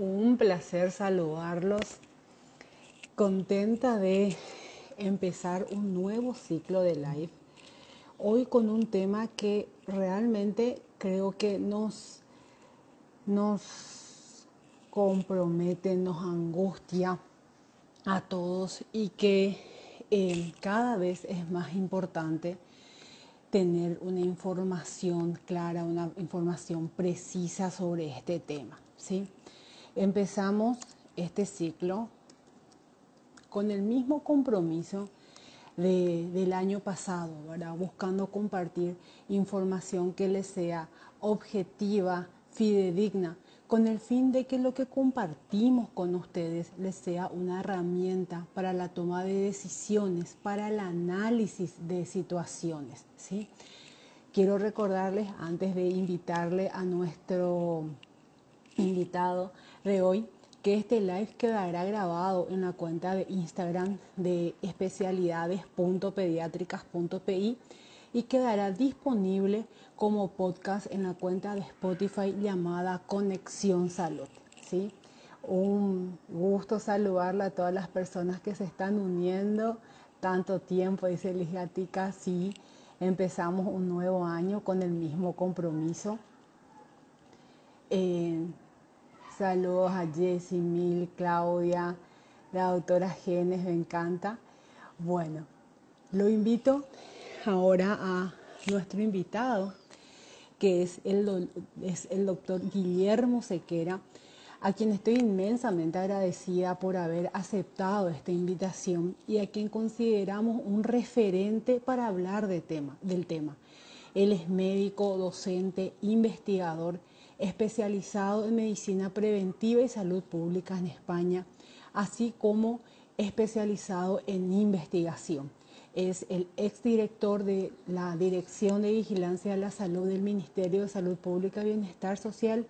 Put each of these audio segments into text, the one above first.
Un placer saludarlos. Contenta de empezar un nuevo ciclo de live. Hoy con un tema que realmente creo que nos, nos compromete, nos angustia a todos y que eh, cada vez es más importante tener una información clara, una información precisa sobre este tema. ¿sí? Empezamos este ciclo con el mismo compromiso del año pasado, buscando compartir información que les sea objetiva, fidedigna, con el fin de que lo que compartimos con ustedes les sea una herramienta para la toma de decisiones, para el análisis de situaciones. ¿sí? Quiero recordarles, antes de invitarle a nuestro invitado de hoy, que este live quedará grabado en la cuenta de Instagram de especialidades.pediátricas.pi y quedará disponible como podcast en la cuenta de Spotify llamada Conexión Salud. ¿sí? Un gusto saludarle a todas las personas que se están uniendo. Tanto tiempo, dice Ligatica, sí, empezamos un nuevo año con el mismo compromiso. Eh, saludos a Jessie, Mil, Claudia, la doctora Genes, me encanta. Bueno, lo invito ahora a nuestro invitado, que es el, es el doctor Guillermo Sequera, a quien estoy inmensamente agradecida por haber aceptado esta invitación y a quien consideramos un referente para hablar del tema. Él es médico, docente, investigador, especializado en medicina preventiva y salud pública en España, así como especializado en investigación es el exdirector de la Dirección de Vigilancia de la Salud del Ministerio de Salud Pública y Bienestar Social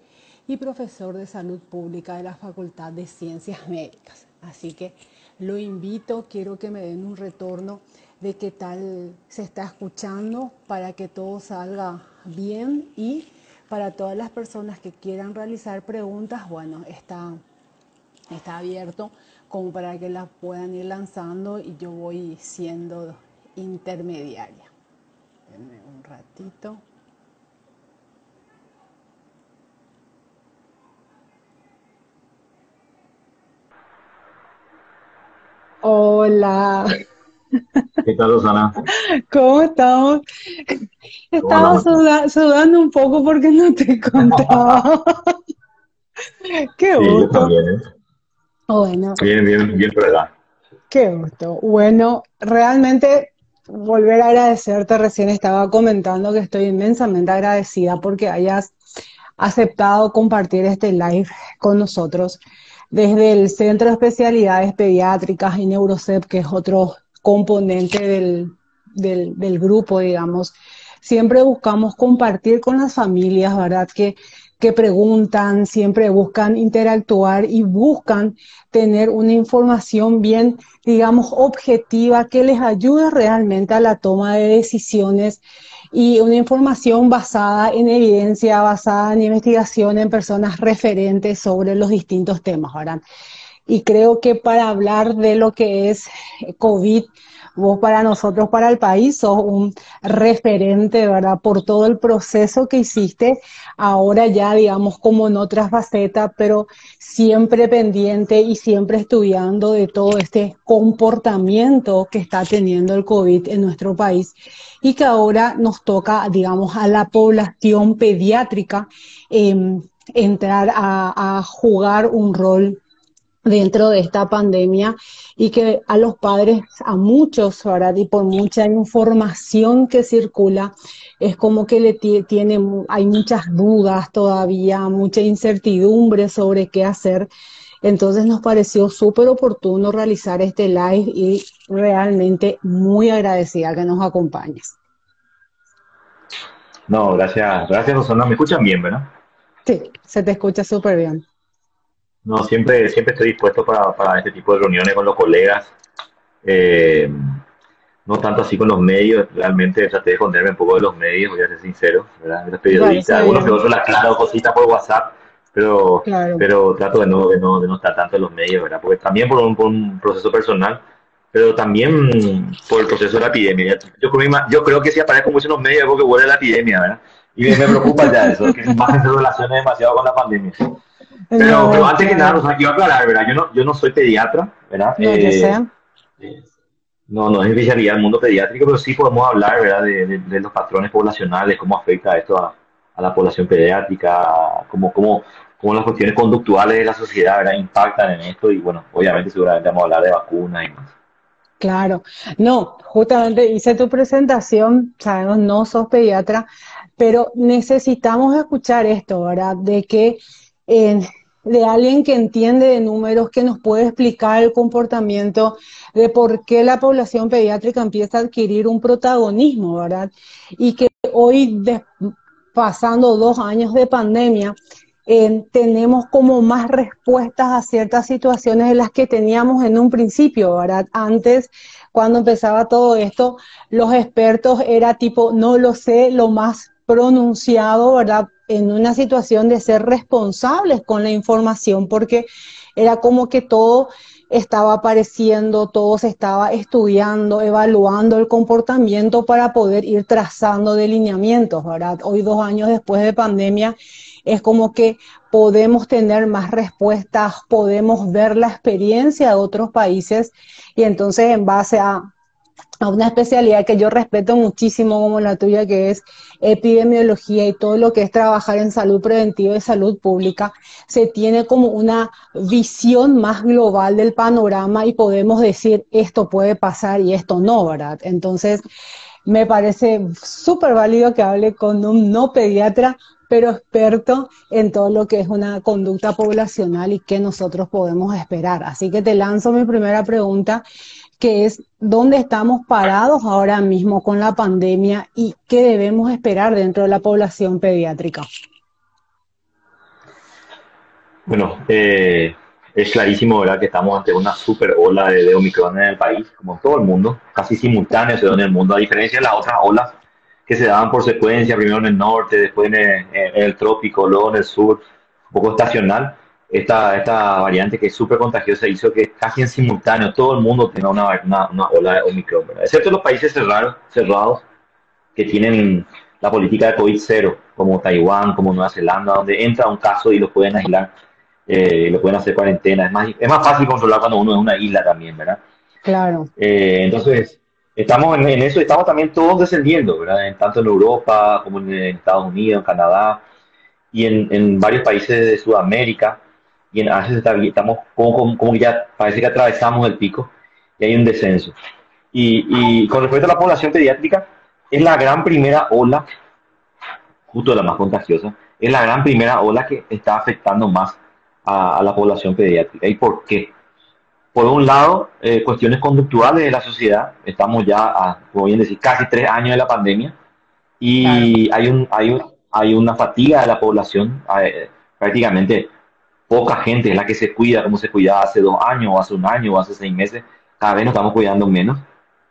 y profesor de Salud Pública de la Facultad de Ciencias Médicas. Así que lo invito, quiero que me den un retorno de qué tal se está escuchando para que todo salga bien y para todas las personas que quieran realizar preguntas, bueno, está, está abierto como para que las puedan ir lanzando y yo voy siendo intermediaria. Denme un ratito. Hola. ¿Qué tal, Rosana? ¿Cómo estamos? Estaba sudando un poco porque no te contaba. Qué gusto. Sí, ¿eh? Bueno. Bien, bien, bien, ¿verdad? Qué gusto. Bueno, realmente volver a agradecerte. Recién estaba comentando que estoy inmensamente agradecida porque hayas aceptado compartir este live con nosotros desde el Centro de Especialidades Pediátricas y Neurocep, que es otro componente del, del, grupo, digamos. Siempre buscamos compartir con las familias, ¿verdad? Que que preguntan, siempre buscan interactuar y buscan tener una información bien, digamos, objetiva que les ayude realmente a la toma de decisiones y una información basada en evidencia, basada en investigación en personas referentes sobre los distintos temas, ¿verdad? Y creo que para hablar de lo que es COVID, Vos para nosotros, para el país, sos un referente, ¿verdad? Por todo el proceso que hiciste, ahora ya, digamos, como en otras facetas, pero siempre pendiente y siempre estudiando de todo este comportamiento que está teniendo el COVID en nuestro país y que ahora nos toca, digamos, a la población pediátrica em, entrar a, a jugar un rol dentro de esta pandemia y que a los padres, a muchos, ahora y por mucha información que circula, es como que le tiene, hay muchas dudas todavía, mucha incertidumbre sobre qué hacer. Entonces nos pareció súper oportuno realizar este live y realmente muy agradecida que nos acompañes. No, gracias, gracias Rosana. ¿Me escuchan bien, verdad? Sí, se te escucha súper bien. No, siempre, siempre estoy dispuesto para, para este tipo de reuniones con los colegas. Eh, no tanto así con los medios, realmente traté de esconderme un poco de los medios, voy a ser sincero, ¿verdad? Los periodistas, algunos que otros la claro cositas por WhatsApp, pero, pero trato de no, de, no, de no estar tanto en los medios, ¿verdad? Porque también por un, por un proceso personal, pero también por el proceso de la epidemia. Yo, yo creo que si aparezco mucho en los medios es porque vuelve la epidemia, ¿verdad? Y me, preocupa ya eso, que más se relaciona demasiado con la pandemia. Pero, pero antes que nada, o sea, quiero aclarar, ¿verdad? Yo no, yo no soy pediatra, ¿verdad? No, eh, no, no es especialidad del mundo pediátrico, pero sí podemos hablar ¿verdad? De, los patrones poblacionales, cómo afecta esto a, la población pediátrica, cómo, cómo, cómo, las cuestiones conductuales de la sociedad ¿verdad? impactan en esto y bueno, obviamente seguramente vamos a hablar de vacunas y más. Claro, no, justamente hice tu presentación, sabemos no sos pediatra, pero necesitamos escuchar esto, ¿verdad? De que eh, de alguien que entiende de números, que nos puede explicar el comportamiento de por qué la población pediátrica empieza a adquirir un protagonismo, ¿verdad? Y que hoy, pasando dos años de pandemia, eh, tenemos como más respuestas a ciertas situaciones de las que teníamos en un principio, ¿verdad? Antes, cuando empezaba todo esto, los expertos era tipo, no lo sé, lo más pronunciado, ¿verdad? En una situación de ser responsables con la información, porque era como que todo estaba apareciendo, todo se estaba estudiando, evaluando el comportamiento para poder ir trazando delineamientos, ¿verdad? Hoy, dos años después de pandemia, es como que podemos tener más respuestas, podemos ver la experiencia de otros países y entonces en base a a una especialidad que yo respeto muchísimo como la tuya, que es epidemiología y todo lo que es trabajar en salud preventiva y salud pública, se tiene como una visión más global del panorama y podemos decir esto puede pasar y esto no, ¿verdad? Entonces, me parece súper válido que hable con un no pediatra, pero experto en todo lo que es una conducta poblacional y qué nosotros podemos esperar. Así que te lanzo mi primera pregunta que es dónde estamos parados ahora mismo con la pandemia y qué debemos esperar dentro de la población pediátrica. Bueno, eh, es clarísimo ¿verdad? que estamos ante una super ola de, Omicron en el país, como en todo el mundo, casi simultáneo se en el mundo, a diferencia de las otras olas que se daban por secuencia, primero en el norte, después en el, en el trópico, luego en el sur, un poco estacional esta, esta variante que es súper contagiosa hizo que casi en simultáneo todo el mundo tenga una, una, ola de Omicron, excepto los países cerrados, cerrados que tienen la política de COVID cero, como Taiwán, como Nueva Zelanda, donde entra un caso y lo pueden aislar, eh, lo pueden hacer cuarentena. Es más, es más fácil controlar cuando uno es una isla también, ¿verdad? Claro. Eh, entonces, estamos en, en, eso, estamos también todos descendiendo, ¿verdad? En, tanto en Europa como en, Estados Unidos, en Canadá y en, en varios países de Sudamérica y en Asia estamos como, como, ya parece que atravesamos el pico y hay un descenso. Y, y, con respecto a la población pediátrica, es la gran primera ola, justo la más contagiosa, es la gran primera ola que está afectando más a, la población pediátrica. ¿Y por qué? Por un lado, eh, cuestiones conductuales de la sociedad, estamos ya a, como bien decir, casi tres años de la pandemia, y hay, un, hay, un, hay una fatiga de la población, eh, prácticamente poca gente es la que se cuida como se cuidaba hace dos años, o hace un año, o hace seis meses. Cada vez nos estamos cuidando menos.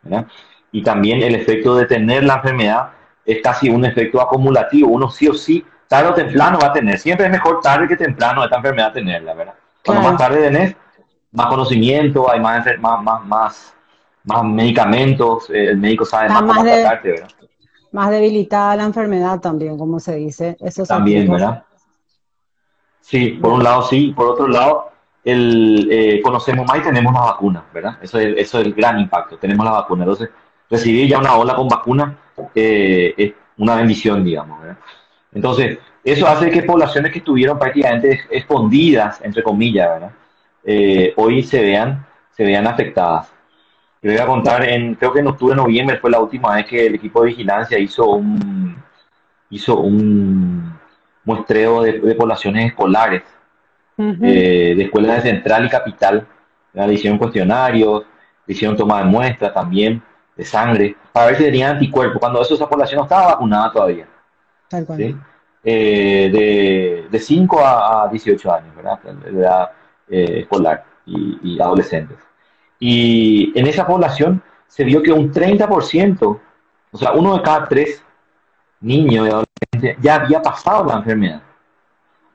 ¿verdad? Y también el efecto de tener la enfermedad es casi un efecto acumulativo. Uno sí o sí, tarde o temprano va a tener. Siempre es mejor tarde que temprano esta enfermedad tenerla, ¿verdad? Cuando más tarde tenés, más conocimiento, hay más, más, más, más, más medicamentos, eh, el médico sabe más, cómo tratarte, ¿verdad? Más debilitada la enfermedad también, como se dice. Eso también, ¿verdad? Sí, por un lado sí, por otro lado el, eh, conocemos más y tenemos la vacuna, ¿verdad? Eso es, eso es el gran impacto, tenemos la vacuna. Entonces, recibir ya una ola con vacuna eh, es una bendición, digamos, ¿verdad? Entonces, eso hace que poblaciones que estuvieron prácticamente escondidas, entre comillas, ¿verdad? Eh, hoy se vean, se vean afectadas. Les voy a contar, en, creo que en octubre, noviembre fue la última vez que el equipo de vigilancia hizo un, hizo un, muestreo de, poblaciones escolares, eh, de escuelas de central y capital. Le hicieron cuestionarios, le hicieron toma de muestras también, de sangre, para ver si tenían anticuerpos, cuando eso, esa población no estaba vacunada todavía. Eh, de, 5 a, 18 años, ¿verdad? De edad eh, escolar y, y, adolescentes. Y en esa población se vio que un 30%, o sea, uno de cada tres niños y adolescentes ya había pasado la enfermedad.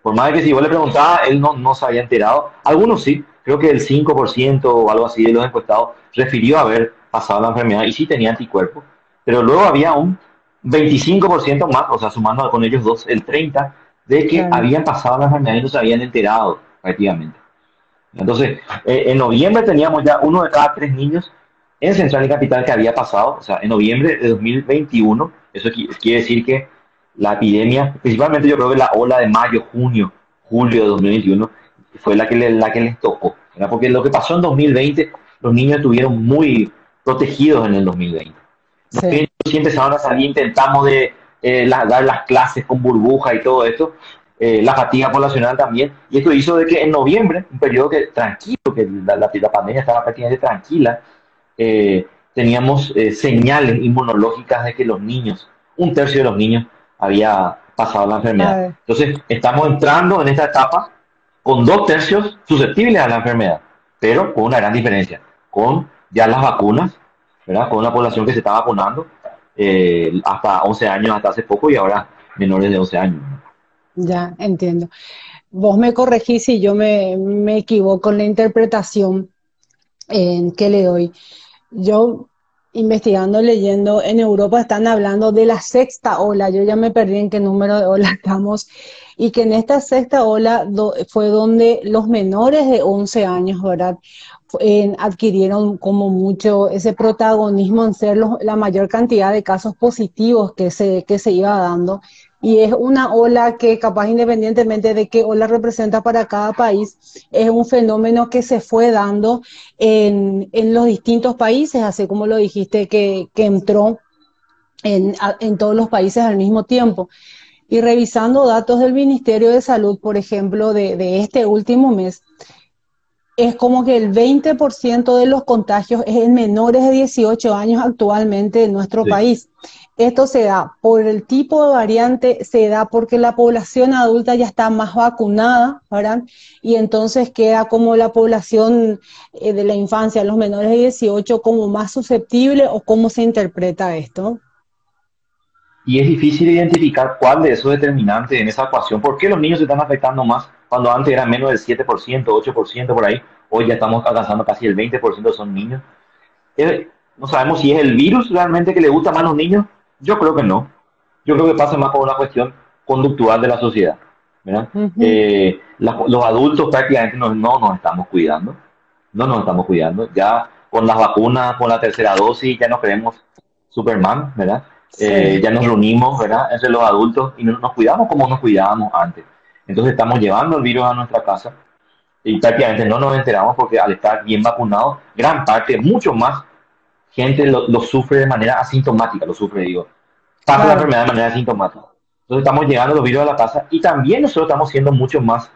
Por más de que si vos le preguntabas, él no, no se había enterado. Algunos sí, creo que el 5% o algo así de los encuestados refirió haber pasado la enfermedad y sí tenía anticuerpos, pero luego había un 25% más, o sea, sumando con ellos dos, el 30%, de que habían pasado la enfermedad y no se habían enterado prácticamente. Entonces, eh, en noviembre teníamos ya uno de cada tres niños en Central y Capital que había pasado, o sea, en noviembre de 2021, eso quiere decir que la epidemia, principalmente yo creo que la ola de mayo, junio, julio de 2021, fue la que, la que les tocó, porque lo que pasó en 2020, los niños estuvieron muy protegidos en el 2020. Sí. sí empezaron a salir, intentamos de eh, dar las clases con burbuja y todo esto, eh, la fatiga poblacional también, y esto hizo de que en noviembre, un periodo que tranquilo, que la, la, pandemia estaba prácticamente tranquila, eh, teníamos señales inmunológicas de que los niños, un tercio de los niños había pasado la enfermedad. Entonces, estamos entrando en esta etapa con dos tercios susceptibles a la enfermedad, pero con una gran diferencia, con ya las vacunas, ¿verdad? con una población que se está vacunando eh, hasta 11 años, hasta hace poco, y ahora menores de 11 años. Ya, entiendo. Vos me corregís si yo me, me equivoco en la interpretación que le doy. Yo investigando, leyendo, en Europa están hablando de la sexta ola, yo ya me perdí en qué número de ola estamos, y que en esta sexta ola fue donde los menores de 11 años, ¿verdad? adquirieron como mucho ese protagonismo en ser la mayor cantidad de casos positivos que se, que se iba dando y es una ola que capaz independientemente de qué ola representa para cada país, es un fenómeno que se fue dando en, los distintos países, así como lo dijiste, que, entró en, todos los países al mismo tiempo. Y revisando datos del Ministerio de Salud, por ejemplo, de, este último mes, es como que el 20% de los contagios es en menores de 18 años actualmente en nuestro país. Esto se da por el tipo de variante, se da porque la población adulta ya está más vacunada, ¿verdad? Y entonces queda como la población eh, de la infancia, los menores de 18, como más susceptible o cómo se interpreta esto. Y es difícil identificar cuál de esos determinantes en esa ecuación. ¿Por qué los niños se están afectando más cuando antes era menos del 7%, 8% por ahí? Hoy ya estamos alcanzando casi el 20% son niños. Eh, no sabemos si es el virus realmente que le gusta más a los niños yo creo que no. Yo creo que pasa más por una cuestión conductual de la sociedad. Eh, los adultos prácticamente no, no, nos estamos cuidando. No nos estamos cuidando. Ya con las vacunas, con la tercera dosis, ya nos creemos Superman, ¿verdad? Eh, ya nos reunimos, ¿verdad? Entre los adultos y no nos cuidamos como nos cuidábamos antes. Entonces estamos llevando el virus a nuestra casa y prácticamente no nos enteramos porque al estar bien vacunados, gran parte, mucho más gente lo, sufre de manera asintomática, lo sufre, digo. Pasa la enfermedad de manera asintomática. Entonces estamos llegando los virus a la casa y también nosotros estamos siendo mucho más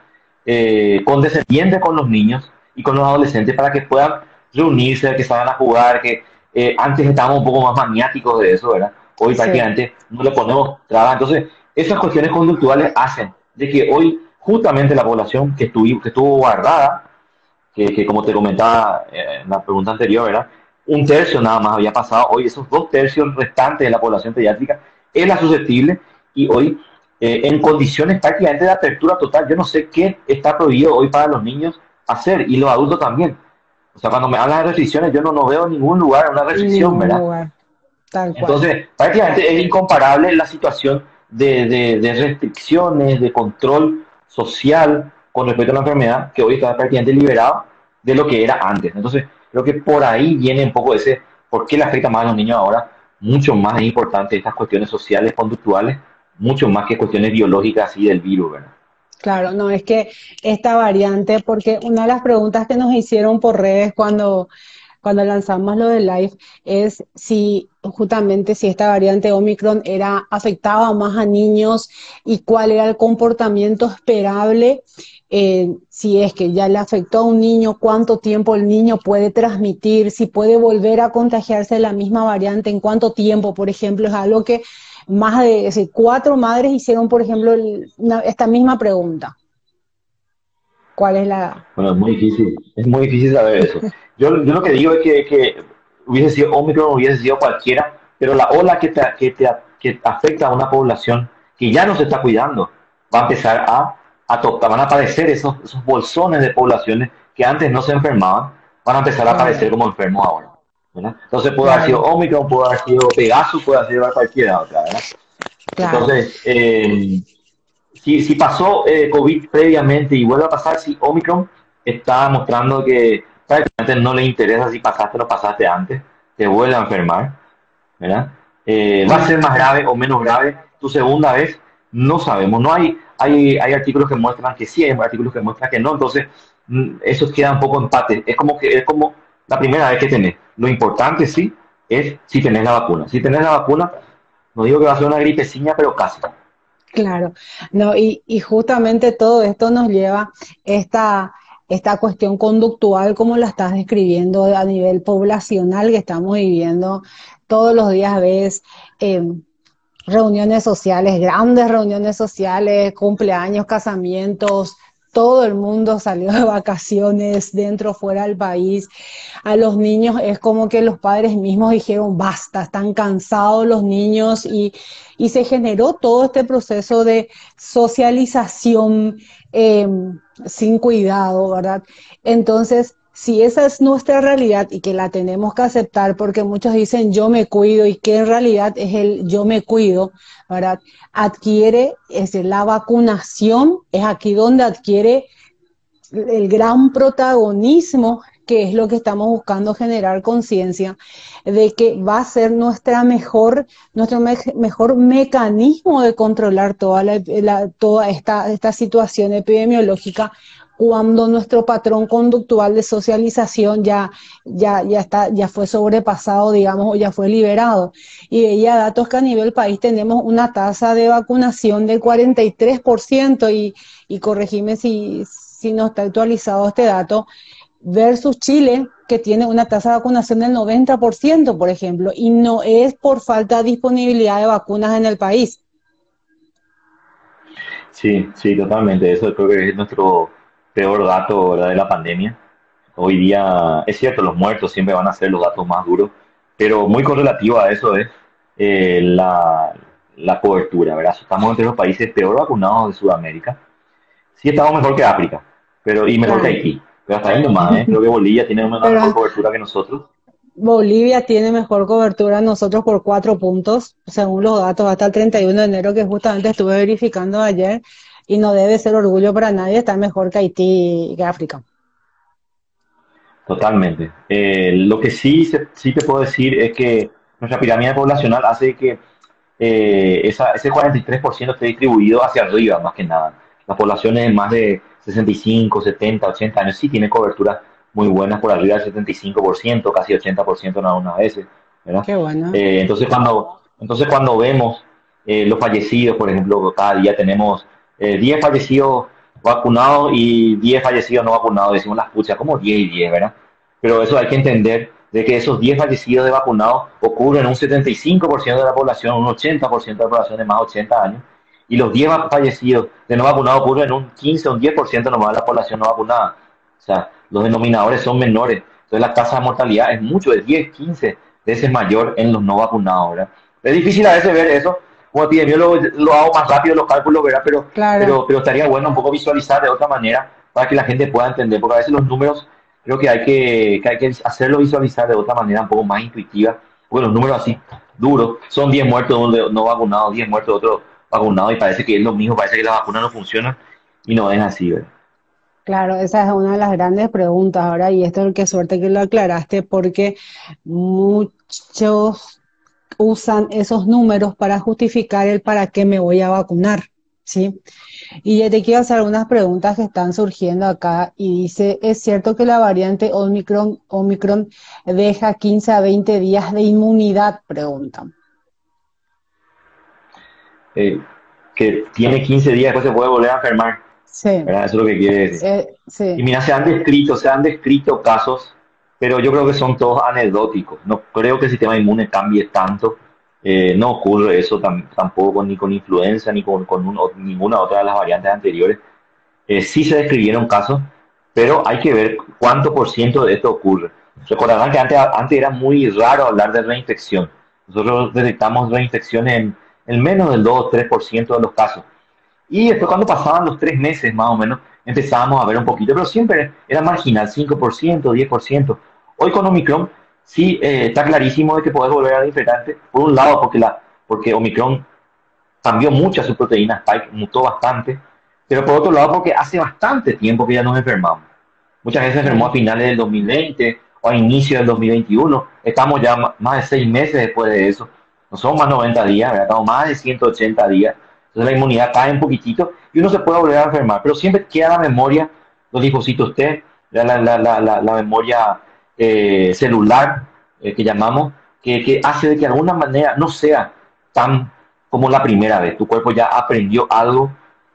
eh, condescendientes con los niños y con los adolescentes para que puedan reunirse, que salgan a jugar, que eh, antes estábamos un poco más maniáticos de eso, ¿verdad? Hoy prácticamente no le ponemos trabas. Entonces, esas cuestiones conductuales hacen de que hoy justamente la población que, estuvo, que estuvo guardada, que, que como te comentaba eh, en la pregunta anterior, ¿verdad? un tercio nada más había pasado, hoy esos dos tercios restantes de la población pediátrica es la susceptible y hoy eh, en condiciones prácticamente de apertura total, yo no sé qué está prohibido hoy para los niños hacer y los adultos también. O sea, cuando me hablan de restricciones, yo no, no veo ningún lugar una restricción, ¿verdad? Entonces, prácticamente es incomparable la situación de, de, restricciones, de control social con respecto a la enfermedad, que hoy está prácticamente liberado de lo que era antes. Entonces, Creo que por ahí viene un poco ese, ¿por qué le afecta más a los niños ahora? Mucho más es importante estas cuestiones sociales, conductuales, mucho más que cuestiones biológicas así del virus, ¿verdad? Claro, no, es que esta variante, porque una de las preguntas que nos hicieron por redes cuando, cuando lanzamos lo del live es si justamente si esta variante Omicron era afectaba más a niños y cuál era el comportamiento esperable eh, si es que ya le afectó a un niño, cuánto tiempo el niño puede transmitir, si puede volver a contagiarse de la misma variante, en cuánto tiempo, por ejemplo, es algo que más de cuatro madres hicieron, por ejemplo, esta misma pregunta. ¿Cuál es la...? Bueno, es muy difícil, es muy difícil saber eso. Yo, lo que digo es que, hubiese sido Omicron, hubiese sido cualquiera, pero la ola que, te, que, te, que afecta a una población que ya no se está cuidando va a empezar a a tocar, van a aparecer esos, esos bolsones de poblaciones que antes no se enfermaban, van a empezar a aparecer como enfermos ahora. Entonces puede haber sido Omicron, puede haber sido Pegasus, puede haber sido cualquiera otra, ¿verdad? Entonces, eh, si, si, pasó eh, COVID previamente y vuelve a pasar, si Omicron está mostrando que prácticamente no le interesa si pasaste o no pasaste antes, te vuelve a enfermar, ¿verdad? Eh, va a ser más grave o menos grave tu segunda vez, no sabemos. No hay, hay, hay artículos que muestran que sí, hay artículos que muestran que no, entonces mm, eso queda un poco empate. Es como que es como la primera vez que tenés. Lo importante sí es si tenés la vacuna. Si tenés la vacuna, no digo que va a ser una gripecina, pero casi. Claro, no, y, y justamente todo esto nos lleva esta, esta cuestión conductual, como la estás describiendo a nivel poblacional que estamos viviendo. Todos los días ves eh, reuniones sociales, grandes reuniones sociales, cumpleaños, casamientos, todo el mundo salió de vacaciones dentro fuera del país. A los niños es como que los padres mismos dijeron, basta, están cansados los niños y, y se generó todo este proceso de socialización eh, sin cuidado, ¿verdad? Entonces, si esa es nuestra realidad y que la tenemos que aceptar, porque muchos dicen yo me cuido y que en realidad es el yo me cuido, ¿verdad? Adquiere, es la vacunación, es aquí donde adquiere el gran protagonismo que es lo que estamos buscando generar conciencia de que va a ser nuestra mejor, nuestro mejor mecanismo de controlar toda, toda esta, esta situación epidemiológica cuando nuestro patrón conductual de socialización ya, ya, ya, está, ya fue sobrepasado, digamos, o ya fue liberado. Y veía datos que a nivel país tenemos una tasa de vacunación del 43%, y, y corregime si, si no está actualizado este dato, versus Chile, que tiene una tasa de vacunación del 90%, por ejemplo, y no es por falta de disponibilidad de vacunas en el país. Sí, sí, totalmente. Eso creo que es nuestro peor dato de la pandemia. Hoy día, es cierto, los muertos siempre van a ser los datos más duros, pero muy correlativo a eso es eh, la, la, cobertura, ¿verdad? Estamos entre los países peor vacunados de Sudamérica. Sí estamos mejor que África, pero y mejor que Haití, pero hasta ahí nomás, ¿eh? Creo que Bolivia tiene una mejor cobertura que nosotros. Bolivia tiene mejor cobertura nosotros por cuatro puntos, según los datos, hasta el 31 de enero, que justamente estuve verificando ayer y no debe ser orgullo para nadie estar mejor que Haití y que África. Totalmente. Eh, lo que sí, sí te puedo decir es que nuestra pirámide poblacional hace que eh, esa, ese 43% esté distribuido hacia arriba, más que nada. Las poblaciones más de 65, 70, 80 años sí tienen cobertura muy buenas por arriba del 75%, casi 80% en algunas veces. ¿verdad? Qué bueno. Eh, entonces, cuando, entonces, cuando vemos los fallecidos, por ejemplo, cada día tenemos 10 eh, fallecidos vacunados y 10 fallecidos no vacunados, decimos las puchas, como 10 y 10, ¿verdad? Pero eso hay que entender de que esos 10 fallecidos de vacunados ocurren en un 75% de la población, un 80% de la población de más de 80 años, y los 10 fallecidos de no vacunados ocurren en un 15 o un 10% nomás de la población no vacunada. O sea, los denominadores son menores. Entonces la tasa de mortalidad es mucho, de 10, 15 veces mayor en los no vacunados, ¿verdad? Es difícil a veces ver eso, como epidemiólogo lo hago más rápido los cálculos, ¿verdad? Pero, pero, pero estaría bueno un poco visualizar de otra manera para que la gente pueda entender, porque a veces los números creo que hay que, que hay que hacerlo visualizar de otra manera un poco más intuitiva, porque los números así duros son 10 muertos de no vacunados, 10 muertos de otros vacunados y parece que es lo mismo, parece que las vacunas no funcionan y no es así, ¿verdad? Claro, esa es una de las grandes preguntas ahora y esto es qué suerte que lo aclaraste porque muchos usan esos números para justificar el para qué me voy a vacunar, ¿sí? Y ya te quiero hacer algunas preguntas que están surgiendo acá y dice, ¿es cierto que la variante Omicron, Omicron deja 15 a 20 días de inmunidad? Preguntan. Eh, que tiene 15 días, después se puede volver a enfermar. Sí. Eso es lo que quiere decir. Eh, sí. Y mira, se han descrito, se han descrito casos pero yo creo que son todos anecdóticos. No creo que el sistema inmune cambie tanto. Eh, no ocurre eso tampoco ni con influenza ni con, ninguna otra de las variantes anteriores. Eh, sí se describieron casos, pero hay que ver cuánto por ciento de esto ocurre. Recordarán que antes, antes era muy raro hablar de reinfección. Nosotros detectamos reinfección en, en menos del 2 o 3% de los casos. Y después cuando pasaban los tres meses más o menos, empezábamos a ver un poquito, pero siempre era marginal, 5%, 10%. Hoy con Omicron sí eh, está clarísimo de que puede volver a diferente. Por un lado, porque, la, porque Omicron cambió mucho su proteína Spike, mutó bastante, pero por otro lado porque hace bastante tiempo que ya nos enfermamos. Muchas veces enfermó a finales del 2020 o a inicio del 2021. Estamos ya más de seis meses después de eso. No son más 90 días, estamos más de 180 días. Entonces la inmunidad cae un poquitito y uno se puede volver a enfermar. Pero siempre queda la memoria, los dispositivos usted, la, la, la, la memoria eh, celular eh, que llamamos, que, que hace de que de alguna manera no sea tan como la primera vez. Tu cuerpo ya aprendió algo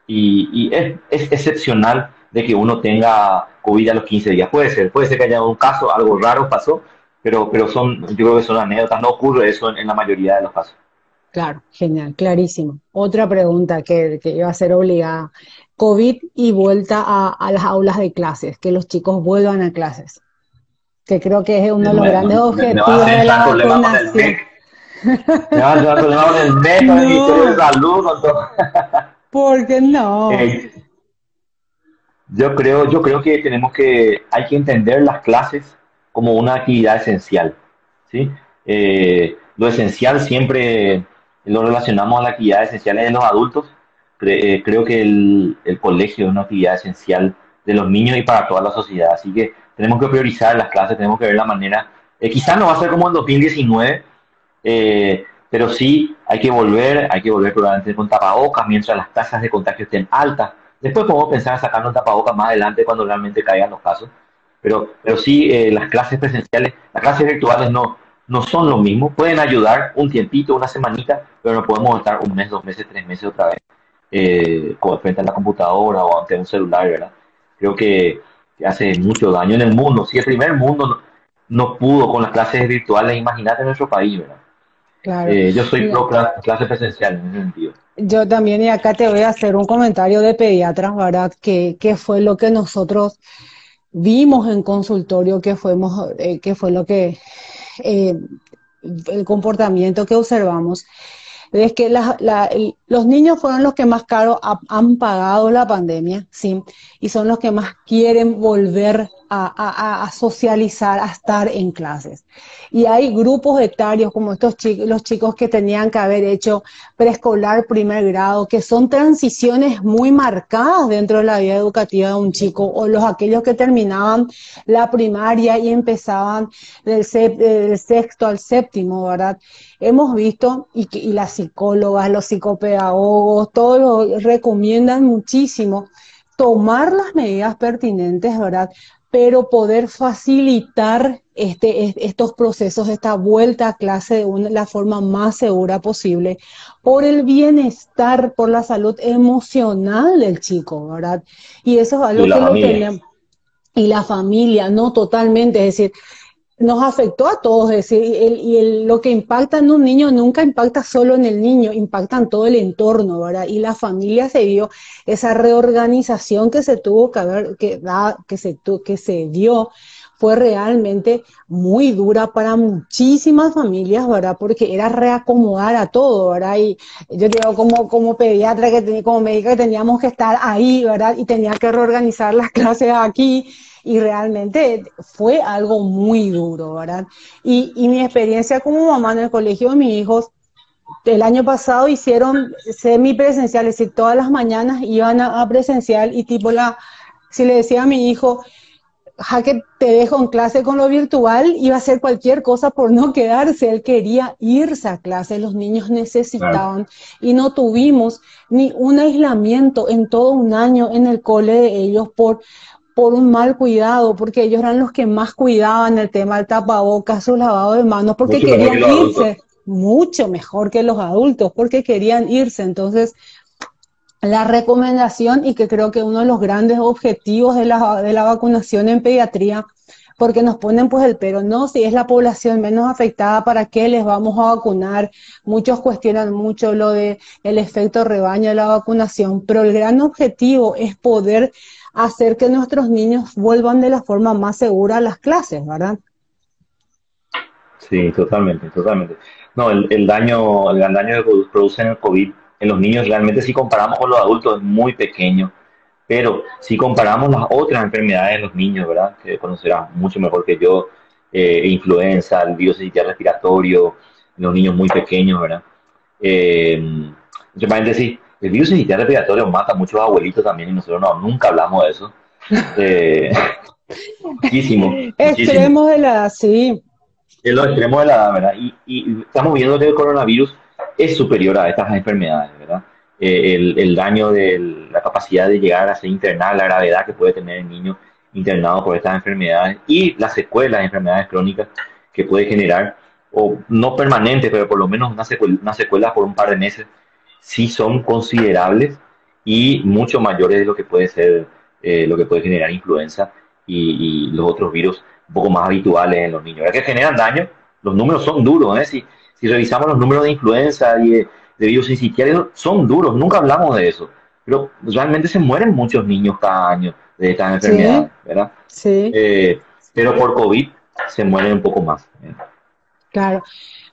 y, es, es, excepcional de que uno tenga COVID a los 15 días. Puede ser, puede ser que haya un caso, algo raro pasó, pero, pero son, yo creo que son anécdotas, no ocurre eso en, la mayoría de los casos. Claro, genial, clarísimo. Otra pregunta que, que iba a ser obligada. COVID y vuelta a, a, las aulas de clases, que los chicos vuelvan a clases, que creo que es uno de los grandes objetivos de la vacunación. No, problema con el MEC, con el Ministerio de Salud, con todo. ¿Por qué no? Eh, yo creo, yo creo que tenemos que, hay que entender las clases como una actividad esencial, ¿sí? Eh, lo esencial siempre lo relacionamos a las actividades esenciales de los adultos. Eh, creo que el, el, colegio es una actividad esencial de los niños y para toda la sociedad. Así que tenemos que priorizar las clases, tenemos que ver la manera. quizás no va a ser como en 2019, eh, pero sí hay que volver, hay que volver probablemente con tapabocas mientras las tasas de contagio estén altas. Después podemos pensar en sacarnos tapabocas más adelante cuando realmente caigan los casos. Pero, pero sí, eh, las clases presenciales, las clases virtuales no, no son lo mismo. Pueden ayudar un tiempito, una semanita, pero no podemos estar un mes, dos meses, tres meses otra vez eh, frente a la computadora o ante un celular, ¿verdad? Creo que, hace mucho daño en el mundo. Si el primer mundo no, no pudo con las clases virtuales, imagínate en nuestro país, ¿verdad? Eh, yo soy pro clase, presencial en ese sentido. Yo también, y acá te voy a hacer un comentario de pediatras, ¿verdad? Que, fue lo que nosotros vimos en consultorio, que, fuimos, eh, que fue lo que, eh, el comportamiento que observamos es que los niños fueron los que más caro han pagado la pandemia, ¿sí? Y son los que más quieren volver a, socializar, a estar en clases. Y hay grupos etarios como estos chicos, los chicos que tenían que haber hecho preescolar, primer grado, que son transiciones muy marcadas dentro de la vida educativa de un chico, o los aquellos que terminaban la primaria y empezaban del, sexto al séptimo, ¿verdad? Hemos visto, y, y las psicólogas, los psicopedagogos, todos lo recomiendan muchísimo tomar las medidas pertinentes, ¿verdad? pero poder facilitar este, estos procesos, esta vuelta a clase de la forma más segura posible, por el bienestar, por la salud emocional del chico, ¿verdad? Y eso es algo que lo tenemos. Y la familia, no totalmente, es decir, nos afectó a todos, es decir, y lo que impacta en un niño nunca impacta solo en el niño, impacta en todo el entorno, ¿verdad? Y la familia se dio esa reorganización que se tuvo que ver, que, da, que, se, que se dio, fue realmente muy dura para muchísimas familias, ¿verdad? Porque era reacomodar a todo, ¿verdad? Y yo digo como, como pediatra, que como médica, que teníamos que estar ahí, ¿verdad? Y tenía que reorganizar las clases aquí y realmente fue algo muy duro, ¿verdad? Y, mi experiencia como mamá en el colegio de mis hijos, el año pasado hicieron semipresencial, es decir, todas las mañanas iban a, presencial y tipo la, si le decía a mi hijo, Jaque, te dejo en clase con lo virtual, iba a hacer cualquier cosa por no quedarse. Él quería irse a clase, los niños necesitaban y no tuvimos ni un aislamiento en todo un año en el cole de ellos por, por un mal cuidado, porque ellos eran los que más cuidaban el tema del tapabocas, su lavado de manos, porque querían irse mucho mejor que los adultos, porque querían irse. Entonces, la recomendación y que creo que uno de los grandes objetivos de la, de la vacunación en pediatría, porque nos ponen pues el pero, no, si es la población menos afectada, ¿para qué les vamos a vacunar? Muchos cuestionan mucho lo de el efecto rebaño de la vacunación, pero el gran objetivo es poder hacer que nuestros niños vuelvan de la forma más segura a las clases, ¿verdad? Sí, totalmente, totalmente. No, el, daño, el daño que produce en el COVID En los niños realmente si comparamos con los adultos es muy pequeño, pero si comparamos las otras enfermedades en los niños, ¿verdad? Que conocerán mucho mejor que yo, eh, influenza, el virus respiratorio, en los niños muy pequeños, ¿verdad? Eh, entre paréntesis, el virus respiratorio mata a muchos abuelitos también y nosotros no, nunca hablamos de eso. Eh, muchísimo. Extremos de la edad, sí. Es lo extremo de la edad, ¿verdad? Y, y, estamos viendo que el coronavirus es superior a estas enfermedades, ¿verdad? Eh, el, daño de la capacidad de llegar a ser internada, la gravedad que puede tener el niño internado por estas enfermedades y las secuelas de enfermedades crónicas que puede generar, o no permanentes, pero por lo menos una secuela, por un par de meses, sí son considerables y mucho mayores de lo que puede ser, eh, lo que puede generar influenza y, los otros virus un poco más habituales en los niños. Ya que generan daño, los números son duros, ¿eh? Si, si revisamos los números de influenza y de, de virus sincitiarios, son duros, nunca hablamos de eso, pero realmente se mueren muchos niños cada año de esta enfermedad, ¿verdad? Sí. Eh, pero por COVID se mueren un poco más. ¿eh? Claro.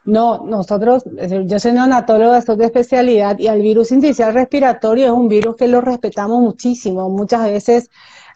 No, nosotros, yo soy neonatóloga, soy de especialidad y el virus sincicial respiratorio es un virus que lo respetamos muchísimo. Muchas veces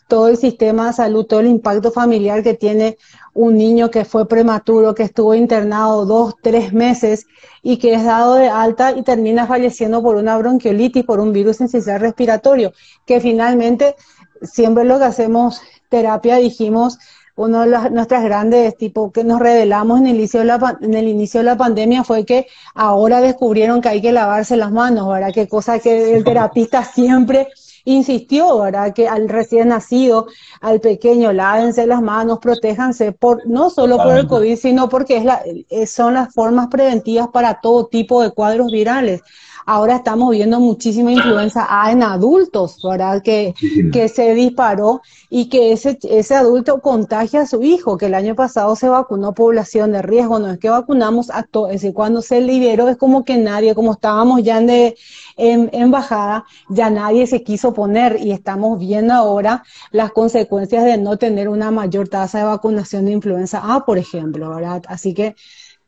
todo el sistema de salud, todo el impacto familiar que tiene un niño que fue prematuro, que estuvo internado dos, tres meses y que es dado de alta y termina falleciendo por una bronquiolitis, por un virus sincicial respiratorio, que finalmente siempre lo que hacemos terapia, dijimos, uno de las, nuestras grandes tipo que nos revelamos en el, inicio de la, en el inicio de la pandemia fue que ahora descubrieron que hay que lavarse las manos, ¿verdad? Qué cosa que el terapista siempre insistió, ¿verdad? Que al recién nacido, al pequeño, lávense las manos, protéjanse, por, no solo por el COVID, sino porque es la, son las formas preventivas para todo tipo de cuadros virales ahora estamos viendo muchísima influenza A en adultos, ¿verdad? Que, que se disparó y que ese, ese adulto contagia a su hijo, que el año pasado se vacunó población de riesgo, no es que vacunamos a todos, es decir, cuando se liberó es como que nadie, como estábamos ya en, de, en, en bajada, ya nadie se quiso poner y estamos viendo ahora las consecuencias de no tener una mayor tasa de vacunación de influenza A, por ejemplo, ¿verdad? Así que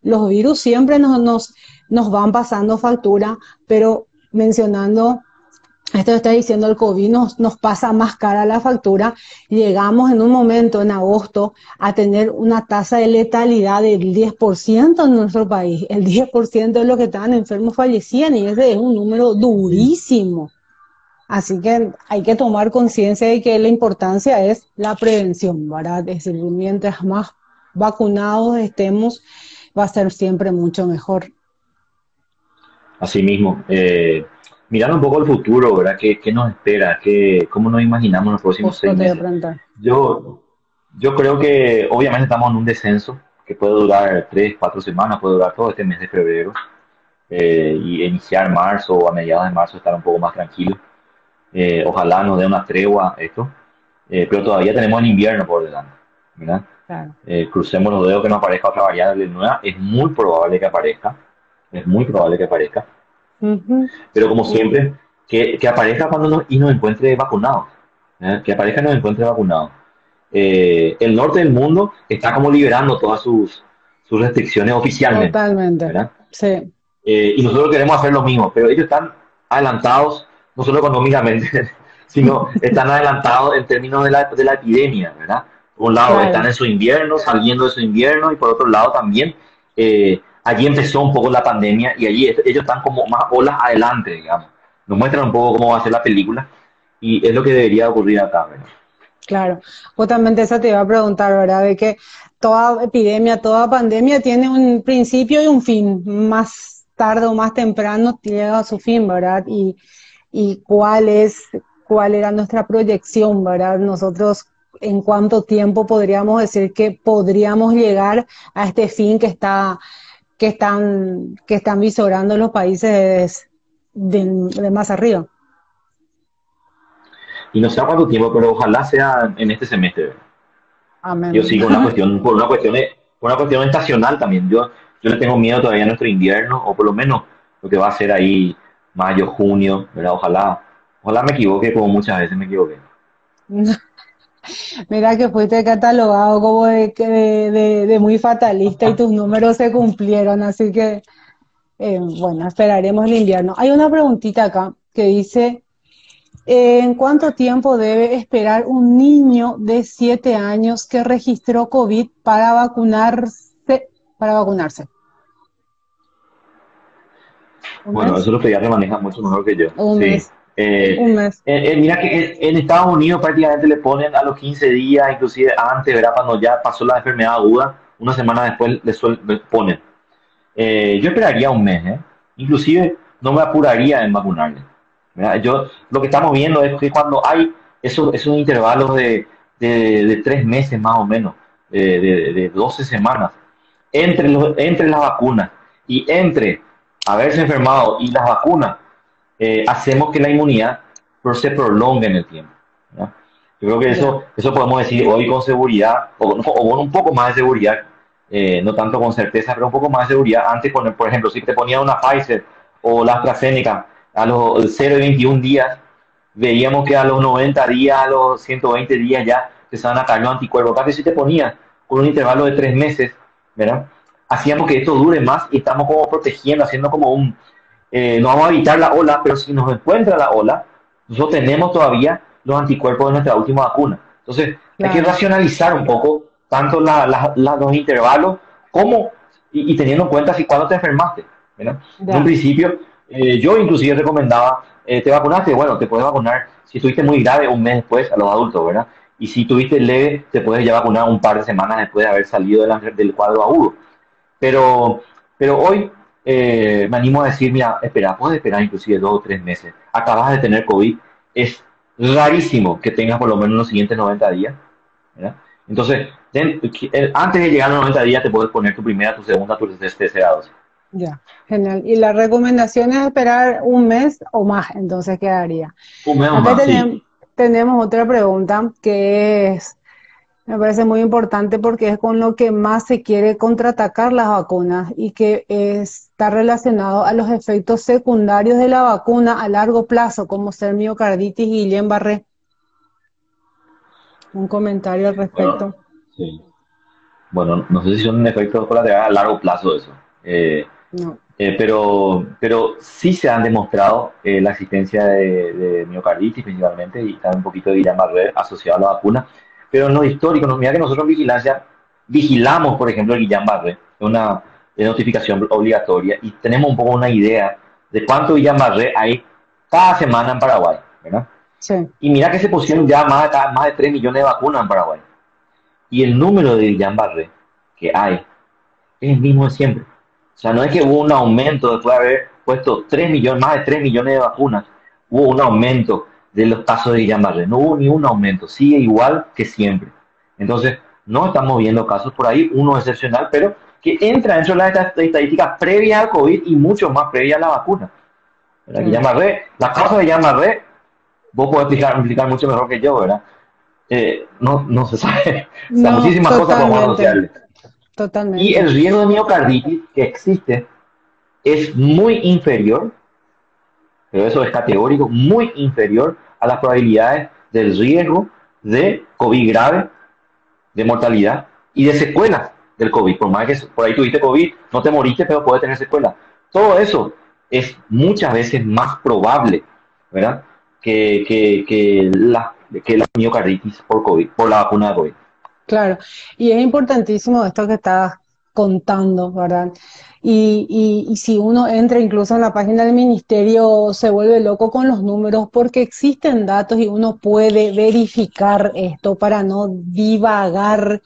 los virus siempre nos, nos, nos van pasando factura, pero mencionando, esto está diciendo el COVID, nos, nos pasa más cara la factura, llegamos en un momento, en agosto, a tener una tasa de letalidad del 10% en nuestro país. El 10% de los que estaban enfermos fallecían y ese es un número durísimo. Así que hay que tomar conciencia de que la importancia es la prevención, ¿verdad? Es decir, mientras más vacunados estemos, va a ser siempre mucho mejor. Así mismo. Eh, mirando un poco el futuro, ¿verdad? ¿Qué, qué nos espera? ¿Qué, ¿Cómo nos imaginamos los próximos seis meses? Yo, yo creo que obviamente estamos en un descenso que puede durar tres, cuatro semanas, puede durar todo este mes de febrero. Eh, y iniciar marzo o a mediados de marzo estar un poco más tranquilo. Eh, ojalá nos dé una tregua esto, eh, pero todavía tenemos el invierno por delante. ¿verdad? Claro. Eh, crucemos los dedos que nos aparezca otra variable nueva. Es muy probable que aparezca. Es muy probable que aparezca. Uh -huh. Pero como siempre, que, que aparezca cuando nos, y nos encuentre vacunados. ¿eh? Que aparezca y nos encuentre vacunados. Eh, el norte del mundo está como liberando todas sus, sus restricciones oficialmente. Totalmente. ¿verdad? Sí. Eh, y nosotros queremos hacer lo mismo, pero ellos están adelantados, no solo económicamente, sino están adelantados en términos de la, de la epidemia, ¿verdad? Por un lado claro. están en su invierno, saliendo de su invierno, y por otro lado también, eh, allí empezó un poco la pandemia y allí ellos están como más olas adelante, digamos. Nos muestran un poco cómo va a ser la película y es lo que debería ocurrir acá, ¿verdad? Claro, justamente eso te iba a preguntar, ¿verdad? De que toda epidemia, toda pandemia tiene un principio y un fin, más tarde o más temprano llega a su fin, ¿verdad? Y, y cuál es, cuál era nuestra proyección, ¿verdad? Nosotros en cuánto tiempo podríamos decir que podríamos llegar a este fin que está que están que están visorando los países de, de más arriba. Y no sé cuánto tiempo, pero ojalá sea en este semestre. Amén. Yo sigo una cuestión, por una cuestión, una cuestión estacional también. Yo, yo le tengo miedo todavía a nuestro invierno, o por lo menos lo que va a ser ahí mayo, junio, ¿verdad? Ojalá, ojalá me equivoque como muchas veces me equivoqué. Mira que fuiste catalogado como de, de, de, de, muy fatalista y tus números se cumplieron, así que eh, bueno, esperaremos el invierno. Hay una preguntita acá que dice, ¿en cuánto tiempo debe esperar un niño de 7 años que registró COVID para vacunarse? Para vacunarse? Bueno, eso lo que ya maneja mucho mejor que yo. Un mes. Eh, un mes. Eh, mira que en, Estados Unidos prácticamente le ponen a los 15 días, inclusive antes, ¿verdad? Cuando ya pasó la enfermedad aguda, una semana después le, ponen. Eh, yo esperaría un mes, ¿eh? Inclusive no me apuraría en vacunarle. Yo, lo que estamos viendo es que cuando hay esos, esos intervalos de, de, tres meses más o menos, de, de, 12 semanas, entre, los, entre las vacunas y entre haberse enfermado y las vacunas, eh, hacemos que la inmunidad se prolongue en el tiempo. Yo creo que eso, eso podemos decir hoy con seguridad, o, con un poco más de seguridad, eh, no tanto con certeza, pero un poco más de seguridad. Antes, por ejemplo, si te ponía una Pfizer o la AstraZeneca a los 0 y 21 días, veíamos que a los 90 días, a los 120 días ya empezaban a caer los anticuerpos. Casi si te ponía con un intervalo de tres meses, ¿verdad? Hacíamos que esto dure más y estamos como protegiendo, haciendo como un, eh, no vamos a evitar la ola, pero si nos encuentra la ola, nosotros tenemos todavía los anticuerpos de nuestra última vacuna. Entonces, hay que racionalizar un poco tanto los intervalos como, y, teniendo en cuenta si cuando te enfermaste. En un principio, eh, yo inclusive recomendaba, eh, ¿te vacunaste? Bueno, te puedes vacunar si estuviste muy grave un mes después a los adultos, ¿verdad? Y si tuviste leve, te puedes ya vacunar un par de semanas después de haber salido del, del cuadro agudo. Pero, pero hoy eh, me animo a decir, mira, espera, puedes esperar inclusive dos o tres meses. Acabas de tener COVID, es rarísimo que tengas por lo menos los siguientes 90 días. Entonces, antes de llegar a los 90 días te puedes poner tu primera, tu segunda, tu tercera dosis. Ya, genial. Y la recomendación es esperar un mes o más, entonces quedaría. Un mes o más, tenemos otra pregunta que es, me parece muy importante porque es con lo que más se quiere contraatacar las vacunas y que está relacionado a los efectos secundarios de la vacuna a largo plazo, como ser miocarditis y Guillain-Barré. Un comentario al respecto. Bueno, sí. bueno, no sé si son efectos colaterales a largo plazo eso. Eh, no. Eh, pero, pero sí se han demostrado eh, la existencia de, miocarditis principalmente y también un poquito de Guillain-Barré asociado a la vacuna pero en lo histórico, mira que nosotros en vigilancia vigilamos, por ejemplo, el Guillain-Barré, es una notificación obligatoria, y tenemos un poco una idea de cuánto Guillain-Barré hay cada semana en Paraguay, ¿verdad? Sí. Y mira que se pusieron ya más de, más de 3 millones de vacunas en Paraguay. Y el número de Guillain-Barré que hay es el mismo de siempre. O sea, no es que hubo un aumento después de haber puesto 3 millones, más de 3 millones de vacunas, hubo un aumento de los casos de Guillain-Barré. No hubo ni un aumento, sigue igual que siempre. Entonces, no estamos viendo casos por ahí, uno excepcional, pero que entra dentro de las estadísticas previas al COVID y mucho más previas a la vacuna. La Guillain-Barré, las causas de Guillain-Barré, vos podés explicar, explicar, mucho mejor que yo, ¿verdad? Eh, no, no se sabe. muchísimas cosas podemos asociarle. Totalmente. Y el riesgo de miocarditis que existe es muy inferior, pero eso es categórico, muy inferior a las probabilidades del riesgo de COVID grave, de mortalidad y de secuelas del COVID. Por más que por ahí tuviste COVID, no te moriste, pero puede tener secuelas. Todo eso es muchas veces más probable, ¿verdad? Que, que, que, la, que la miocarditis por COVID, por la vacuna de COVID. Claro, y es importantísimo esto que estás contando, ¿verdad? Y, y, si uno entra incluso en la página del ministerio, se vuelve loco con los números porque existen datos y uno puede verificar esto para no divagar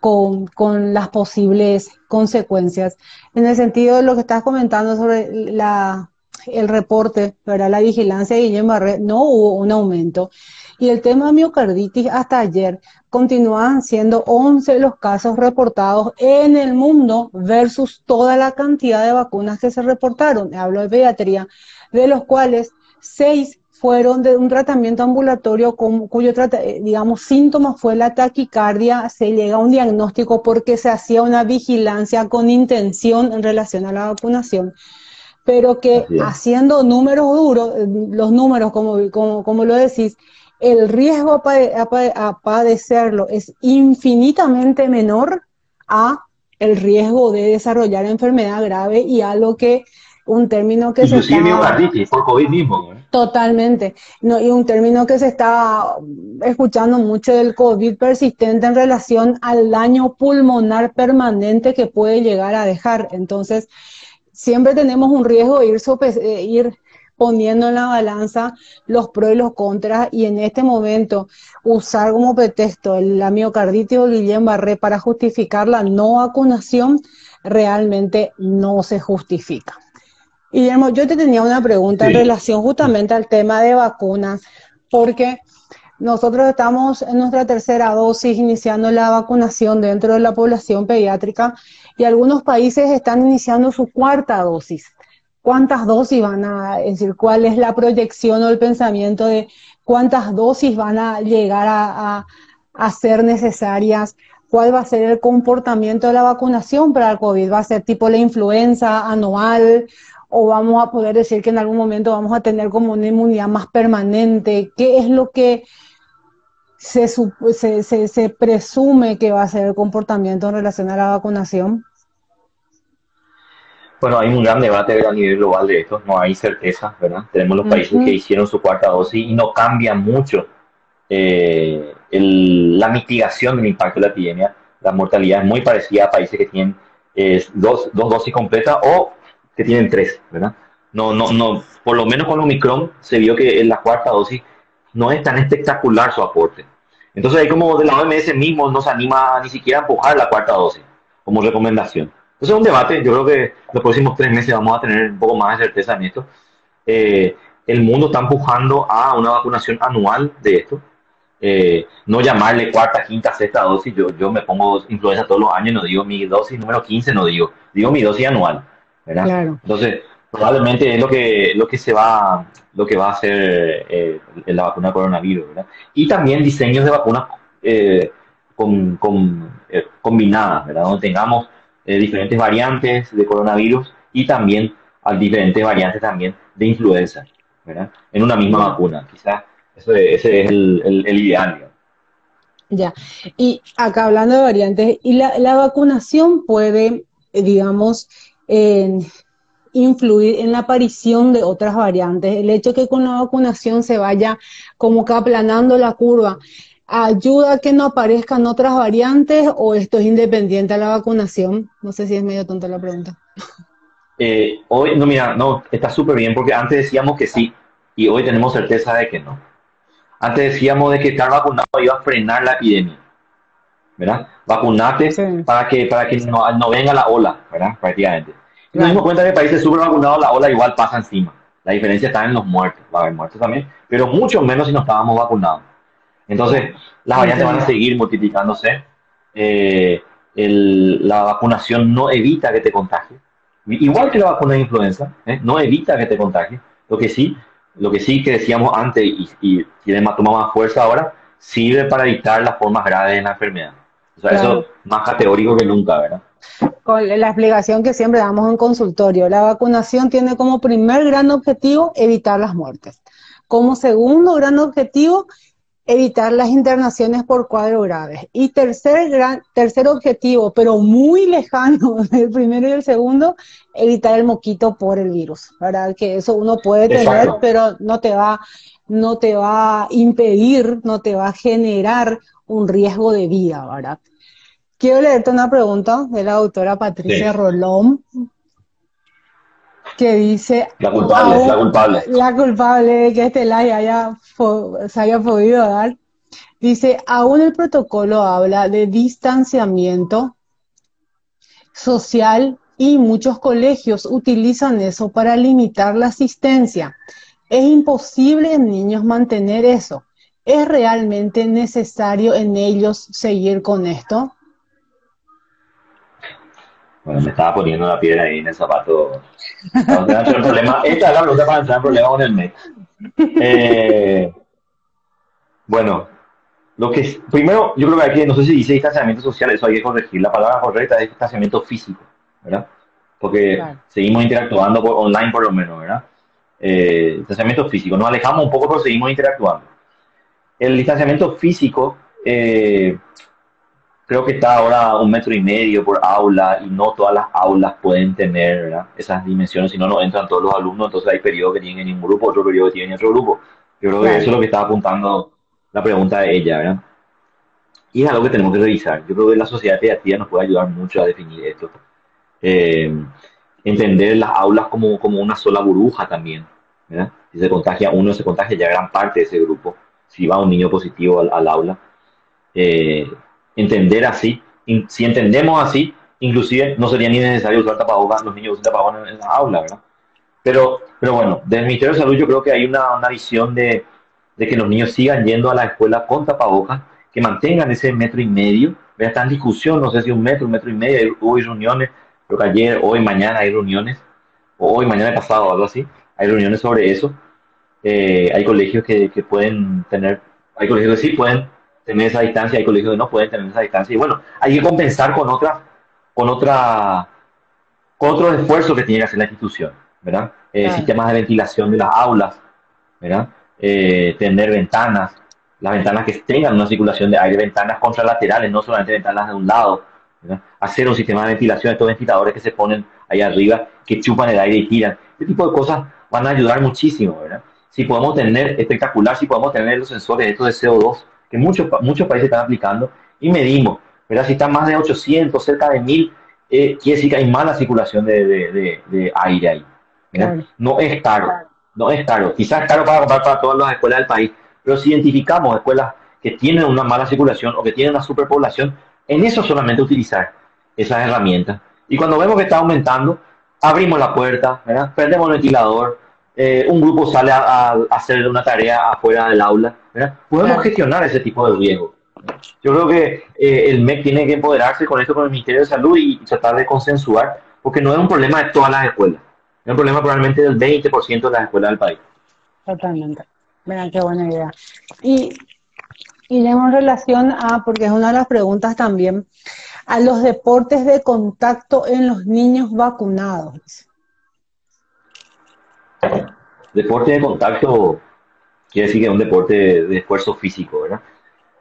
con, con las posibles consecuencias. En el sentido de lo que estás comentando sobre la, el reporte, ¿verdad? la vigilancia de Guillermo Barret, no hubo un aumento. Y el tema de miocarditis hasta ayer continúan siendo 11 los casos reportados en el mundo versus toda la cantidad de vacunas que se reportaron. Hablo de pediatría, de los cuales 6 fueron de un tratamiento ambulatorio cuyo, eh, digamos, síntoma fue la taquicardia, se llega a un diagnóstico porque se hacía una vigilancia con intención en relación a la vacunación. Pero que haciendo números duros, eh, los números como, como, como lo decís, el riesgo a, padecerlo es infinitamente menor a el riesgo de desarrollar enfermedad grave y algo que un término que se está... miocarditis, por COVID mismo. Totalmente. No, y un término que se está escuchando mucho del COVID persistente en relación al daño pulmonar permanente que puede llegar a dejar. Entonces, siempre tenemos un riesgo de ir, eh, ir poniendo en la balanza los pros y los contras y en este momento usar como pretexto la miocarditis o Guillain-Barré para justificar la no vacunación realmente no se justifica. Guillermo, yo te tenía una pregunta en relación justamente al tema de vacunas, porque nosotros estamos en nuestra tercera dosis iniciando la vacunación dentro de la población pediátrica y algunos países están iniciando su cuarta dosis. ¿Cuántas dosis van a, es decir, cuál es la proyección o el pensamiento de cuántas dosis van a llegar a, ser necesarias? ¿Cuál va a ser el comportamiento de la vacunación para el COVID? ¿Va a ser tipo la influenza anual o vamos a poder decir que en algún momento vamos a tener como una inmunidad más permanente? ¿Qué es lo que se, se, se, presume que va a ser el comportamiento en relación a la vacunación? Bueno, hay un gran debate a nivel global de esto, no hay certeza, ¿verdad? Tenemos los países que hicieron su cuarta dosis y no cambia mucho eh, la mitigación del impacto de la epidemia. La mortalidad es muy parecida a países que tienen eh, dos, dos dosis completas o que tienen tres, ¿verdad? No, no, no, por lo menos con Omicron se vio que en la cuarta dosis no es tan espectacular su aporte. Entonces ahí como de la OMS mismo no se anima ni siquiera a empujar la cuarta dosis como recomendación. Entonces es un debate, yo creo que los próximos tres meses vamos a tener un poco más de certeza en esto. Eh, el mundo está empujando a una vacunación anual de esto. Eh, no llamarle cuarta, quinta, sexta dosis. Yo, yo me pongo influenza todos los años, no digo mi dosis número 15, no digo, digo mi dosis anual. Entonces, probablemente es lo que, lo que se va, lo que va a hacer eh, la vacuna coronavirus, ¿verdad? Y también diseños de vacunas eh, con, con, eh, combinadas, ¿verdad? Donde tengamos diferentes variantes de coronavirus y también diferentes variantes también de influenza, ¿verdad? En una misma vacuna, quizás ese, ese es el, el, ideal. Ya, y acá hablando de variantes, ¿y la, la vacunación puede, digamos, en influir en la aparición de otras variantes. El hecho que con la vacunación se vaya como que aplanando la curva, ¿ayuda a que no aparezcan otras variantes o esto es independiente a la vacunación? No sé si es medio tonta la pregunta. Eh, hoy, no, mira, no, está súper bien porque antes decíamos que sí y hoy tenemos certeza de que no. Antes decíamos de que estar vacunado iba a frenar la epidemia. ¿verdad? Vacunate para que, para que no, no, venga la ola, ¿verdad? Prácticamente. Y nos dimos cuenta que países súper vacunados la ola igual pasa encima. La diferencia está en los muertos, va a haber muertos también, pero mucho menos si no estábamos vacunados. Entonces, las variantes van a seguir multiplicándose. Eh, el, la vacunación no evita que te contagies. Igual que la vacuna de influenza, ¿eh? no evita que te contagies. Lo que sí, lo que sí que decíamos antes y, y tiene más, toma más fuerza ahora, sirve para evitar las formas graves de la enfermedad. O sea, eso es más categórico que nunca, ¿verdad? Con la explicación que siempre damos en consultorio, la vacunación tiene como primer gran objetivo evitar las muertes. Como segundo gran objetivo, evitar las internaciones por cuadros graves. Y tercer, gran, tercer objetivo, pero muy lejano del primero y el segundo, evitar el moquito por el virus. ¿Verdad? Que eso uno puede tener, pero no te va no te va a impedir, no te va a generar un riesgo de vida, ¿verdad? Quiero leerte una pregunta de la doctora Patricia Rolón, que dice... La culpable, la culpable. La culpable de que este live haya, se haya podido dar. Dice, aún el protocolo habla de distanciamiento social y muchos colegios utilizan eso para limitar la asistencia. Es imposible en niños mantener eso. ¿Es realmente necesario en ellos seguir con esto? Bueno, me estaba poniendo la piedra ahí en el zapato. Problema. Esta es la pregunta para entrar en problema con el MEC. Eh, bueno, lo que primero, yo creo que aquí, no sé si dice distanciamiento social, eso hay que corregir. La palabra correcta es distanciamiento físico, ¿verdad? Porque seguimos interactuando por, online por lo menos, ¿verdad? eh, distanciamiento físico. Nos alejamos un poco, pero seguimos interactuando. El distanciamiento físico, eh, creo que está ahora un metro y medio por aula y no todas las aulas pueden tener esas dimensiones, si no, no entran todos los alumnos, entonces hay periodos que tienen en un grupo, otro periodo que tienen en otro grupo. Yo creo que eso es lo que estaba apuntando la pregunta de ella, ¿verdad? Y es algo que tenemos que revisar. Yo creo que la sociedad pediatría nos puede ayudar mucho a definir esto. Eh, entender las aulas como, como una sola burbuja también, ¿verdad? Si se contagia uno, se contagia ya gran parte de ese grupo. Si va un niño positivo al, aula. Eh, entender así, si entendemos así, inclusive no sería ni necesario usar tapabocas, los niños usan tapabocas en, la aula, ¿verdad? Pero, pero bueno, desde el Ministerio de Salud yo creo que hay una, una visión de, de, que los niños sigan yendo a la escuela con tapabocas, que mantengan ese metro y medio, ¿verdad? está en discusión, no sé si un metro, un metro y medio, hubo reuniones, creo que ayer, hoy, mañana hay reuniones, hoy, mañana pasado, algo así, hay reuniones sobre eso. Eh, hay colegios que, que pueden tener, hay colegios que sí pueden tener esa distancia, hay colegios que no pueden tener esa distancia. Y bueno, hay que compensar con otra, con otra, con otros esfuerzos que tiene que hacer la institución, ¿verdad? Eh, sistemas de ventilación de las aulas, ¿verdad? Eh, tener ventanas, las ventanas que tengan una circulación de aire, ventanas contralaterales, no solamente ventanas de un lado, ¿verdad? hacer un sistema de ventilación, estos ventiladores que se ponen ahí arriba, que chupan el aire y tiran. Este tipo de cosas van a ayudar muchísimo, ¿verdad? Si podemos tener, espectacular, si podemos tener los sensores estos de CO2 que muchos, muchos países están aplicando, y medimos, ¿verdad? Si está más de 800, cerca de 1000, eh, quiere decir que hay mala circulación de, de, de, aire ahí. No es caro, no es caro. Quizás es caro para comprar para todas las escuelas del país, pero si identificamos escuelas que tienen una mala circulación o que tienen una superpoblación, en eso solamente utilizar esas herramientas. Y cuando vemos que está aumentando, abrimos la puerta, ¿verdad? prendemos el ventilador, eh, un grupo sale a, hacer una tarea afuera del aula, podemos gestionar ese tipo de riesgo. Yo creo que eh, el MEC tiene que empoderarse con esto con el Ministerio de Salud y tratar de consensuar, porque no es un problema de todas las escuelas, es un problema probablemente del 20% de las escuelas del país. Totalmente. Mira, qué buena idea. Y, y en relación a, porque es una de las preguntas también, a los deportes de contacto en los niños vacunados. Deporte de contacto quiere decir que es un deporte de, esfuerzo físico, ¿verdad?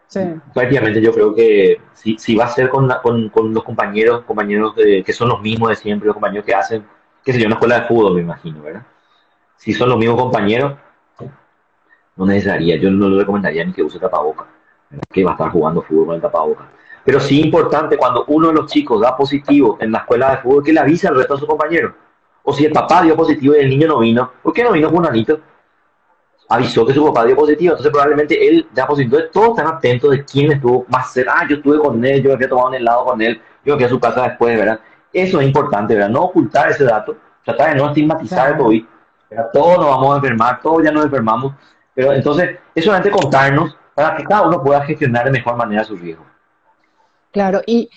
Sí. Prácticamente yo creo que si, si va a ser con, con, con los compañeros, compañeros que son los mismos de siempre, los compañeros que hacen, qué sé yo, una escuela de fútbol, me imagino, ¿verdad? Si son los mismos compañeros, no necesitaría, yo no le recomendaría ni que use tapabocas, que va a estar jugando fútbol con el tapabocas. Pero sí importante cuando uno de los chicos da positivo en la escuela de fútbol, que le avise al resto de sus compañeros. O si el papá dio positivo y el niño no vino, ¿por qué no vino Juanito? Avisó que su papá dio positivo, entonces probablemente él da positivo. Entonces todos están atentos de quién estuvo más cerca. Ah, yo estuve con él, yo me había tomado un helado con él, yo me fui a su casa después, ¿verdad? Eso es importante, ¿verdad? No ocultar ese dato, tratar de no estigmatizar el COVID. Todos nos vamos a enfermar, todos ya nos enfermamos, pero entonces es solamente contarnos para que cada uno pueda gestionar de mejor manera su riesgo. Claro, y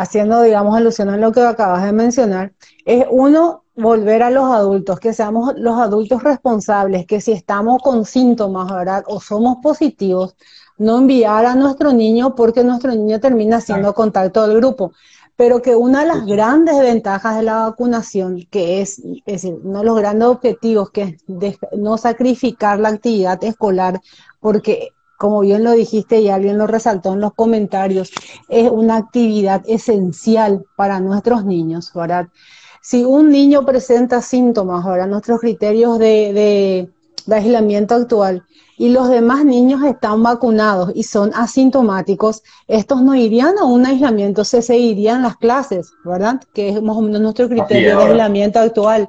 haciendo, digamos, alusión a lo que acabas de mencionar, es uno volver a los adultos, que seamos los adultos responsables, que si estamos con síntomas, ¿verdad? O somos positivos, no enviar a nuestro niño porque nuestro niño termina siendo contacto del grupo. Pero que una de las grandes ventajas de la vacunación, que es, es decir, uno de los grandes objetivos, que es no sacrificar la actividad escolar, porque como bien lo dijiste y alguien lo resaltó en los comentarios, es una actividad esencial para nuestros niños, ¿verdad? Si un niño presenta síntomas, ahora nuestros criterios de, aislamiento actual, y los demás niños están vacunados y son asintomáticos, estos no irían a un aislamiento, se seguirían las clases, ¿verdad? Que es más o menos nuestro criterio de aislamiento actual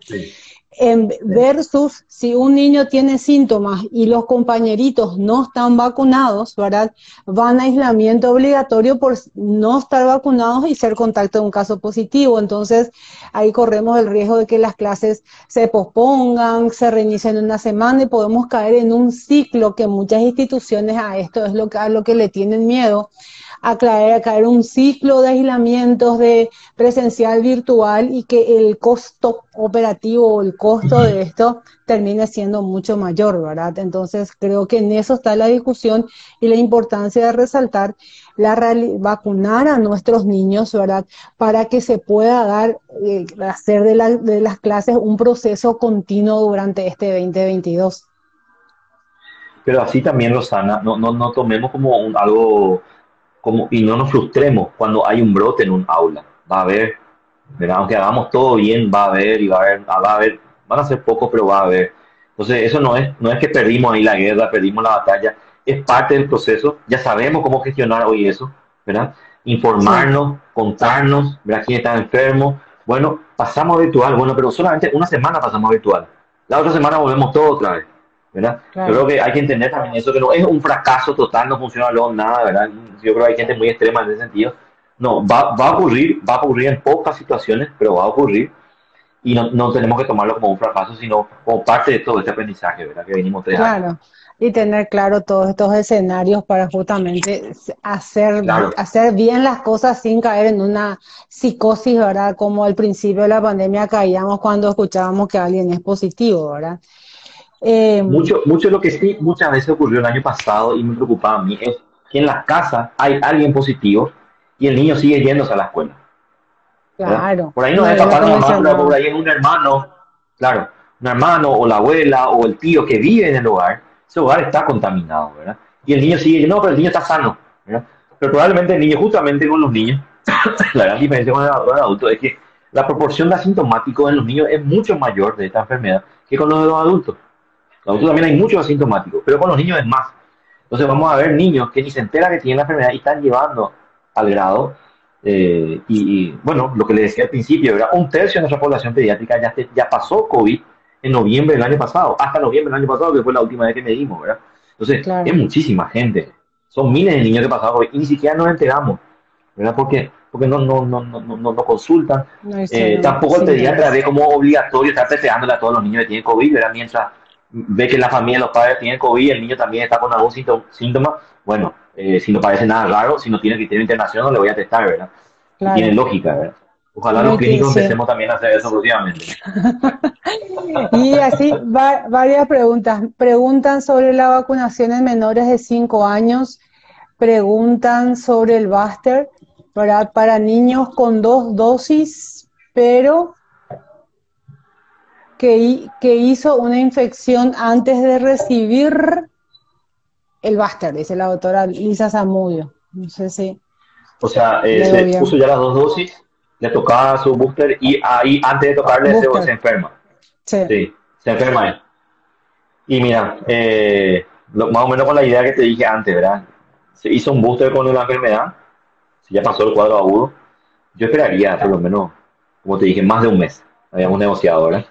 versus si un niño tiene síntomas y los compañeritos no están vacunados, ¿verdad? Van a aislamiento obligatorio por no estar vacunados y ser contacto de un caso positivo. Entonces, ahí corremos el riesgo de que las clases se pospongan, se reinicien en una semana y podemos caer en un ciclo que muchas instituciones a esto es lo que, a lo que le tienen miedo a caer, un ciclo de aislamientos de presencial virtual y que el costo operativo o el costo de esto termine siendo mucho mayor, ¿verdad? Entonces creo que en eso está la discusión y la importancia de resaltar la vacunar a nuestros niños, ¿verdad? Para que se pueda dar, eh, hacer de, de las clases un proceso continuo durante este 2022 pero así también, Rosana, no, no, no tomemos como un, algo como, y no nos frustremos cuando hay un brote en un aula. Va a haber, ¿verdad? aunque hagamos todo bien, va a haber y va a haber, va a haber, van a ser pocos, pero va a haber. Entonces, eso no es, no es que perdimos ahí la guerra, perdimos la batalla, es parte del proceso, ya sabemos cómo gestionar hoy eso, ¿verdad? Informarnos, contarnos, ¿verdad? ¿Quién está enfermo? Bueno, pasamos virtual, bueno, pero solamente una semana pasamos virtual. La otra semana volvemos todo otra vez. ¿Verdad? Yo creo que hay que entender también eso, que no es un fracaso total, no funciona luego nada, ¿verdad? Yo creo que hay gente muy extrema en ese sentido. No, va, va a ocurrir, va a ocurrir en pocas situaciones, pero va a ocurrir y no, no, tenemos que tomarlo como un fracaso, sino como parte de todo este aprendizaje, ¿verdad? Que venimos tres claro. Y tener claro todos estos escenarios para justamente hacer, hacer bien las cosas sin caer en una psicosis, ¿verdad? Como al principio de la pandemia caíamos cuando escuchábamos que alguien es positivo, ¿verdad? Eh, mucho, mucho lo que sí muchas veces ocurrió el año pasado y me preocupaba a mí es que en la casa hay alguien positivo y el niño sigue yéndose a la escuela. Claro. Por ahí no, es papá, no mamá, por ahí es un hermano, claro, un hermano o la abuela o el tío que vive en el hogar, ese hogar está contaminado, ¿verdad? Y el niño sigue, no, pero el niño está sano, ¿verdad? Pero probablemente el niño, justamente con los niños, la gran diferencia con el adulto es que la proporción de asintomáticos en los niños es mucho mayor de esta enfermedad que con los de los adultos. Adultos también hay muchos asintomáticos, pero con los niños es más. Entonces vamos a ver niños que ni se enteran que tienen la enfermedad y están llevando al grado. Eh, y, bueno, lo que les decía al principio, ¿verdad? un tercio de nuestra población pediátrica ya, ya pasó COVID en noviembre del año pasado, hasta noviembre del año pasado, que fue la última vez que medimos, ¿verdad? Entonces, es muchísima gente. Son miles de niños que pasaron COVID y ni siquiera nos enteramos, ¿verdad? Porque, porque no, no, no, no, no, no consultan. Eh, tampoco el pediatra ve como obligatorio estar testeándole a todos los niños que tienen COVID, ¿verdad? Mientras ve que la familia, los padres tienen COVID, el niño también está con algún síntoma, bueno, eh, si no parece nada raro, si no tiene criterio no le voy a testar, ¿verdad? Tiene lógica, ¿verdad? Ojalá los clínicos empecemos también a hacer eso próximamente. y así, varias preguntas. Preguntan sobre la vacunación en menores de 5 años, preguntan sobre el Buster para, para niños con dos dosis, pero que, que hizo una infección antes de recibir el Buster, dice la doctora Lisa Zamudio. No sé si. O sea, eh, se puso ya las dos dosis, le tocaba su booster y ahí antes de tocarle se, se, enferma. Sí. se enferma Y mira, eh, más o menos con la idea que te dije antes, ¿verdad? Se hizo un booster con una enfermedad, si ya pasó el cuadro agudo, yo esperaría por lo menos, como te dije, más de un mes. Habíamos negociado, ¿verdad?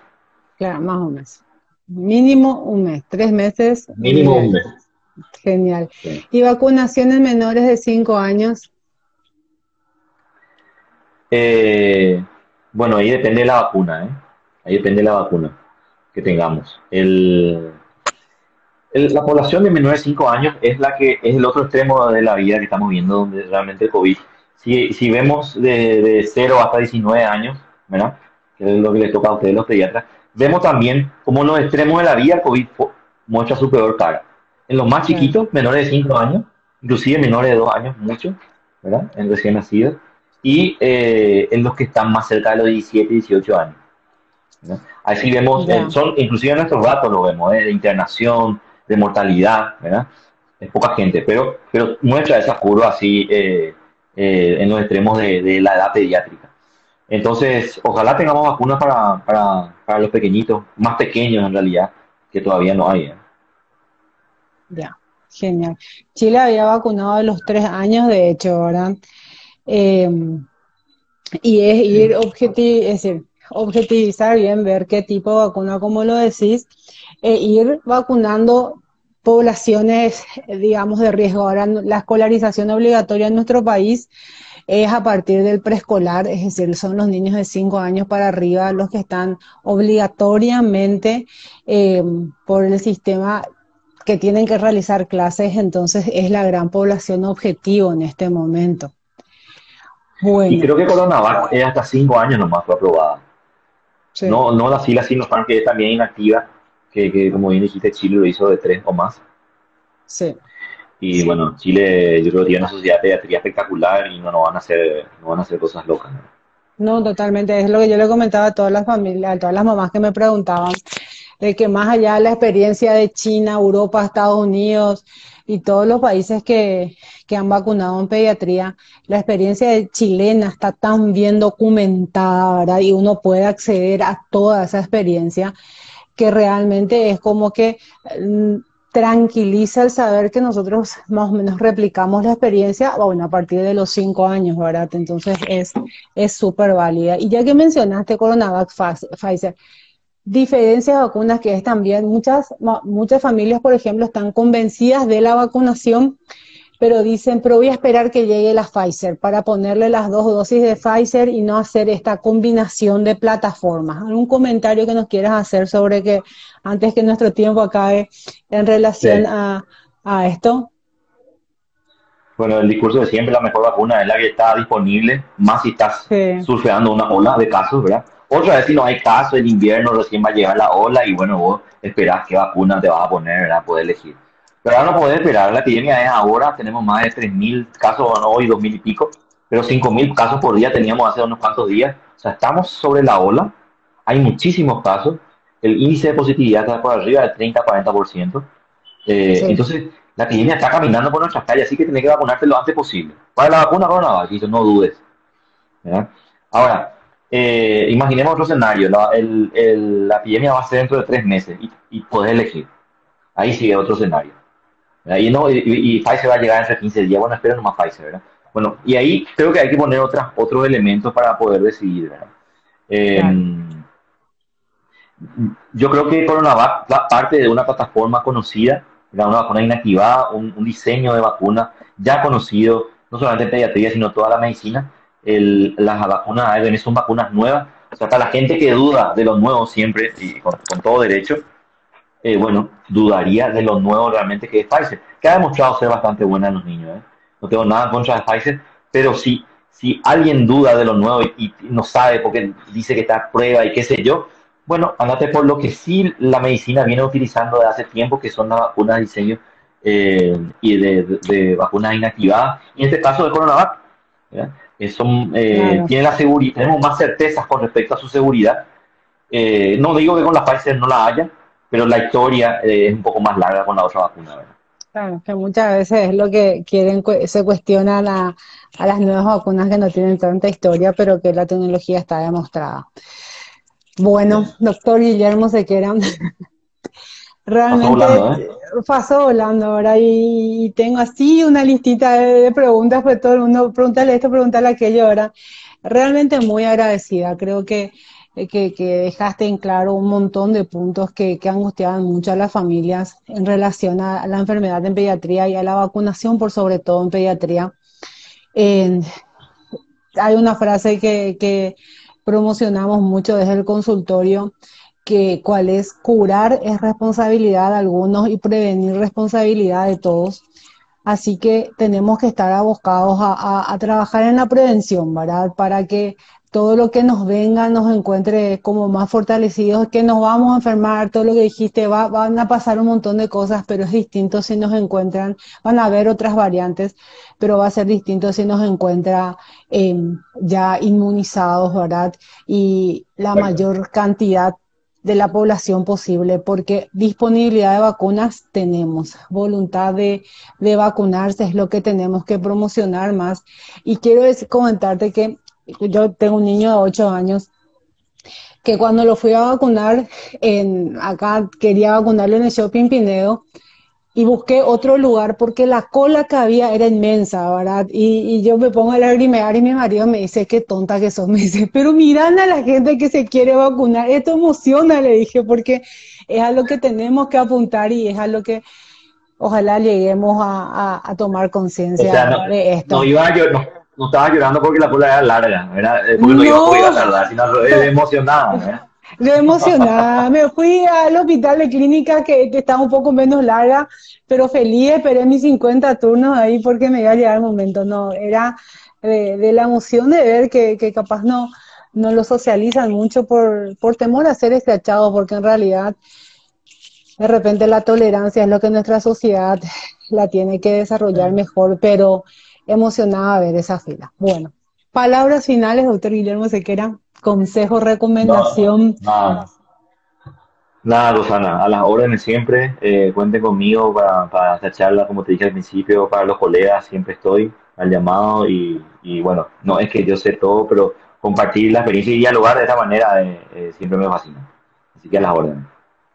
Claro, más un mes. Mínimo un mes, tres meses. Mínimo un mes. Genial. ¿Y vacunaciones menores de cinco años? Eh, bueno, ahí depende de la vacuna, ¿eh? Ahí depende de la vacuna que tengamos. El, la población de menores de 5 años es la que es el otro extremo de la vida que estamos viendo, donde realmente el COVID. Si, si vemos de, de 0 hasta 19 años, ¿verdad? Que es lo que le toca a ustedes los pediatras, vemos también como en los extremos de la vida el COVID muestra su peor cara. En los más chiquitos, menores de 5 años, inclusive menores de 2 años, mucho, ¿verdad? En recién nacidos, y eh, en los que están más cerca de los 17, 18 años. Así vemos, eh, son, inclusive en nuestros datos lo vemos, ¿eh? de internación, de mortalidad, ¿verdad? Es poca gente, pero, pero muestra esa curva así en los extremos de, de la edad pediátrica. Entonces, ojalá tengamos vacunas para, para, para, los pequeñitos, más pequeños en realidad, que todavía no hay. ¿eh? Ya, genial. Chile había vacunado a los tres años, de hecho, ¿verdad? Eh, y es ir es decir, objetivizar bien, ver qué tipo de vacuna, como lo decís, e ir vacunando poblaciones, digamos, de riesgo. Ahora, la escolarización obligatoria en nuestro país es a partir del preescolar, es decir, son los niños de 5 años para arriba los que están obligatoriamente eh, por el sistema que tienen que realizar clases, entonces es la gran población objetivo en este momento. Bueno. Y creo que Coronavac es hasta 5 años nomás fue aprobada. No, no la fila Sinopharm que es también inactiva, que, que como bien dijiste, Chile lo hizo de 3 o más. Sí. Y bueno, Chile yo creo que tiene una sociedad de pediatría espectacular y no, no van a hacer, no van a hacer cosas locas. ¿no? totalmente. Es lo que yo le comentaba a todas las familias, a todas las mamás que me preguntaban, de que más allá de la experiencia de China, Europa, Estados Unidos, y todos los países que, que han vacunado en pediatría, la experiencia chilena está tan bien documentada, ¿verdad? Y uno puede acceder a toda esa experiencia que realmente es como que mm, tranquiliza el saber que nosotros más o menos replicamos la experiencia, bueno, a partir de los cinco años, ¿verdad? Entonces es súper válida. Y ya que mencionaste Coronavac Pfizer, diferencias de vacunas que es también, muchas, muchas familias, por ejemplo, están convencidas de la vacunación, pero dicen, pero voy a esperar que llegue la Pfizer para ponerle las dos dosis de Pfizer y no hacer esta combinación de plataformas. ¿Algún comentario que nos quieras hacer sobre que antes que nuestro tiempo acabe en relación a, esto? Bueno, el discurso de siempre, la mejor vacuna es la que está disponible, más si estás surfeando una ola de casos, ¿verdad? Otra vez si no hay casos, el invierno recién va a llegar la ola y bueno, vos esperás qué vacuna te vas a poner, ¿verdad? Poder elegir. Pero ahora no podés esperar, la epidemia es ahora, tenemos más de 3.000 casos, no, hoy 2.000 y pico, pero 5.000 casos por día teníamos hace unos cuantos días. O sea, estamos sobre la ola, hay muchísimos casos, el índice de positividad está por arriba del 30-40%. Eh, Entonces, la epidemia está caminando por nuestras calles, así que tenés que vacunarte lo antes posible. Para la vacuna coronavirus, no dudes. Ahora, eh, imaginemos otro escenario, la, la, epidemia va a ser dentro de tres meses y, y podés elegir. Ahí sigue otro escenario. Y, no, y, Pfizer va a llegar entre 15 días. Bueno, espero nomás Pfizer, ¿verdad? Bueno, y ahí creo que hay que poner otras, otros elementos para poder decidir, ¿verdad? Em, yo creo que Coronavac parte de una plataforma conocida, una vacuna inactivada, un, diseño de vacuna ya conocido, no solamente en pediatría, sino toda la medicina. El, las vacunas ARN son vacunas nuevas. O sea, para la gente que duda de lo nuevo siempre, y con todo derecho, eh, bueno, dudaría de lo nuevo realmente que es Pfizer, que ha demostrado ser bastante buena en los niños. ¿eh? No tengo nada en contra de Pfizer, pero si, si alguien duda de lo nuevo y, no sabe porque dice que está a prueba y qué sé yo, bueno, andate por lo que sí la medicina viene utilizando desde hace tiempo, que son las vacunas de diseño eh, y de, vacunas inactivadas, y en este caso de Coronavac. Son, tiene la seguridad, tenemos más certezas con respecto a su seguridad. no digo que con la Pfizer no la haya, pero la historia eh, es un poco más larga con la otra vacuna, ¿verdad? Claro, que muchas veces es lo que quieren, se cuestionan a, las nuevas vacunas que no tienen tanta historia, pero que la tecnología está demostrada. Bueno, doctor Guillermo Sequera, realmente ¿eh? pasó volando, ahora Y, tengo así una listita de, preguntas, pues todo el mundo, pregúntale esto, pregúntale aquello, ahora. Realmente muy agradecida, creo que eh, que, dejaste en claro un montón de puntos que, que angustiaban mucho a las familias en relación a la enfermedad en pediatría y a la vacunación, por sobre todo en pediatría. hay una frase que, que promocionamos mucho desde el consultorio, que cuál es curar es responsabilidad de algunos y prevenir responsabilidad de todos. Así que tenemos que estar abocados a, a, a, trabajar en la prevención, ¿verdad? Para que todo lo que nos venga nos encuentre como más fortalecidos, que nos vamos a enfermar, todo lo que dijiste, va, van a pasar un montón de cosas, pero es distinto si nos encuentran, van a haber otras variantes, pero va a ser distinto si nos encuentra em, ya inmunizados, ¿verdad? Y la mayor cantidad de la población posible, porque disponibilidad de vacunas tenemos, voluntad de, de vacunarse es lo que tenemos que promocionar más. Y quiero comentarte que yo tengo un niño de 8 años que cuando lo fui a vacunar, en, acá quería vacunarlo en el shopping Pinedo y busqué otro lugar porque la cola que había era inmensa, ¿verdad? Y, yo me pongo a lagrimear y mi marido me dice, qué tonta que sos, me dice, pero miran a la gente que se quiere vacunar, esto emociona, le dije, porque es a lo que tenemos que apuntar y es a lo que ojalá lleguemos a, tomar conciencia de esto. No yo, no no estaba llorando porque la cola era larga, ¿verdad? Eh, porque no, no iba a tardar, sino emocionada. Yo emocionada, me fui al hospital de clínica que, estaba un poco menos larga, pero feliz, esperé mis 50 turnos ahí porque me iba a llegar el momento. No, era de, la emoción de ver que, que, capaz no, no lo socializan mucho por, por temor a ser escrachados, porque en realidad de repente la tolerancia es lo que nuestra sociedad la tiene que desarrollar mejor, pero emocionada ver esa fila. Bueno, palabras finales, doctor Guillermo Sequera, consejo, recomendación. Nada, Rosana, a las órdenes siempre. Eh, cuenten conmigo para, para esta charla, como te dije al principio, para los colegas, siempre estoy al llamado y, y bueno, no es que yo sé todo, pero compartir la experiencia y dialogar de esta manera eh, eh, siempre me fascina. Así que a las órdenes.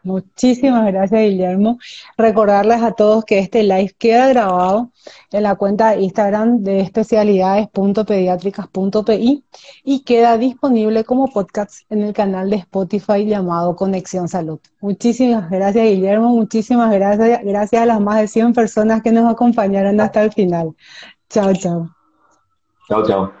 Muchísimas gracias, Guillermo. Recordarles a todos que este live queda grabado en la cuenta de Instagram de especialidades.pediátricas.pi y queda disponible como podcast en el canal de Spotify llamado Conexión Salud. Muchísimas gracias, Guillermo. Muchísimas gracias. Gracias a las más de 100 personas que nos acompañaron hasta el final. Chao, chao. Chao, chao.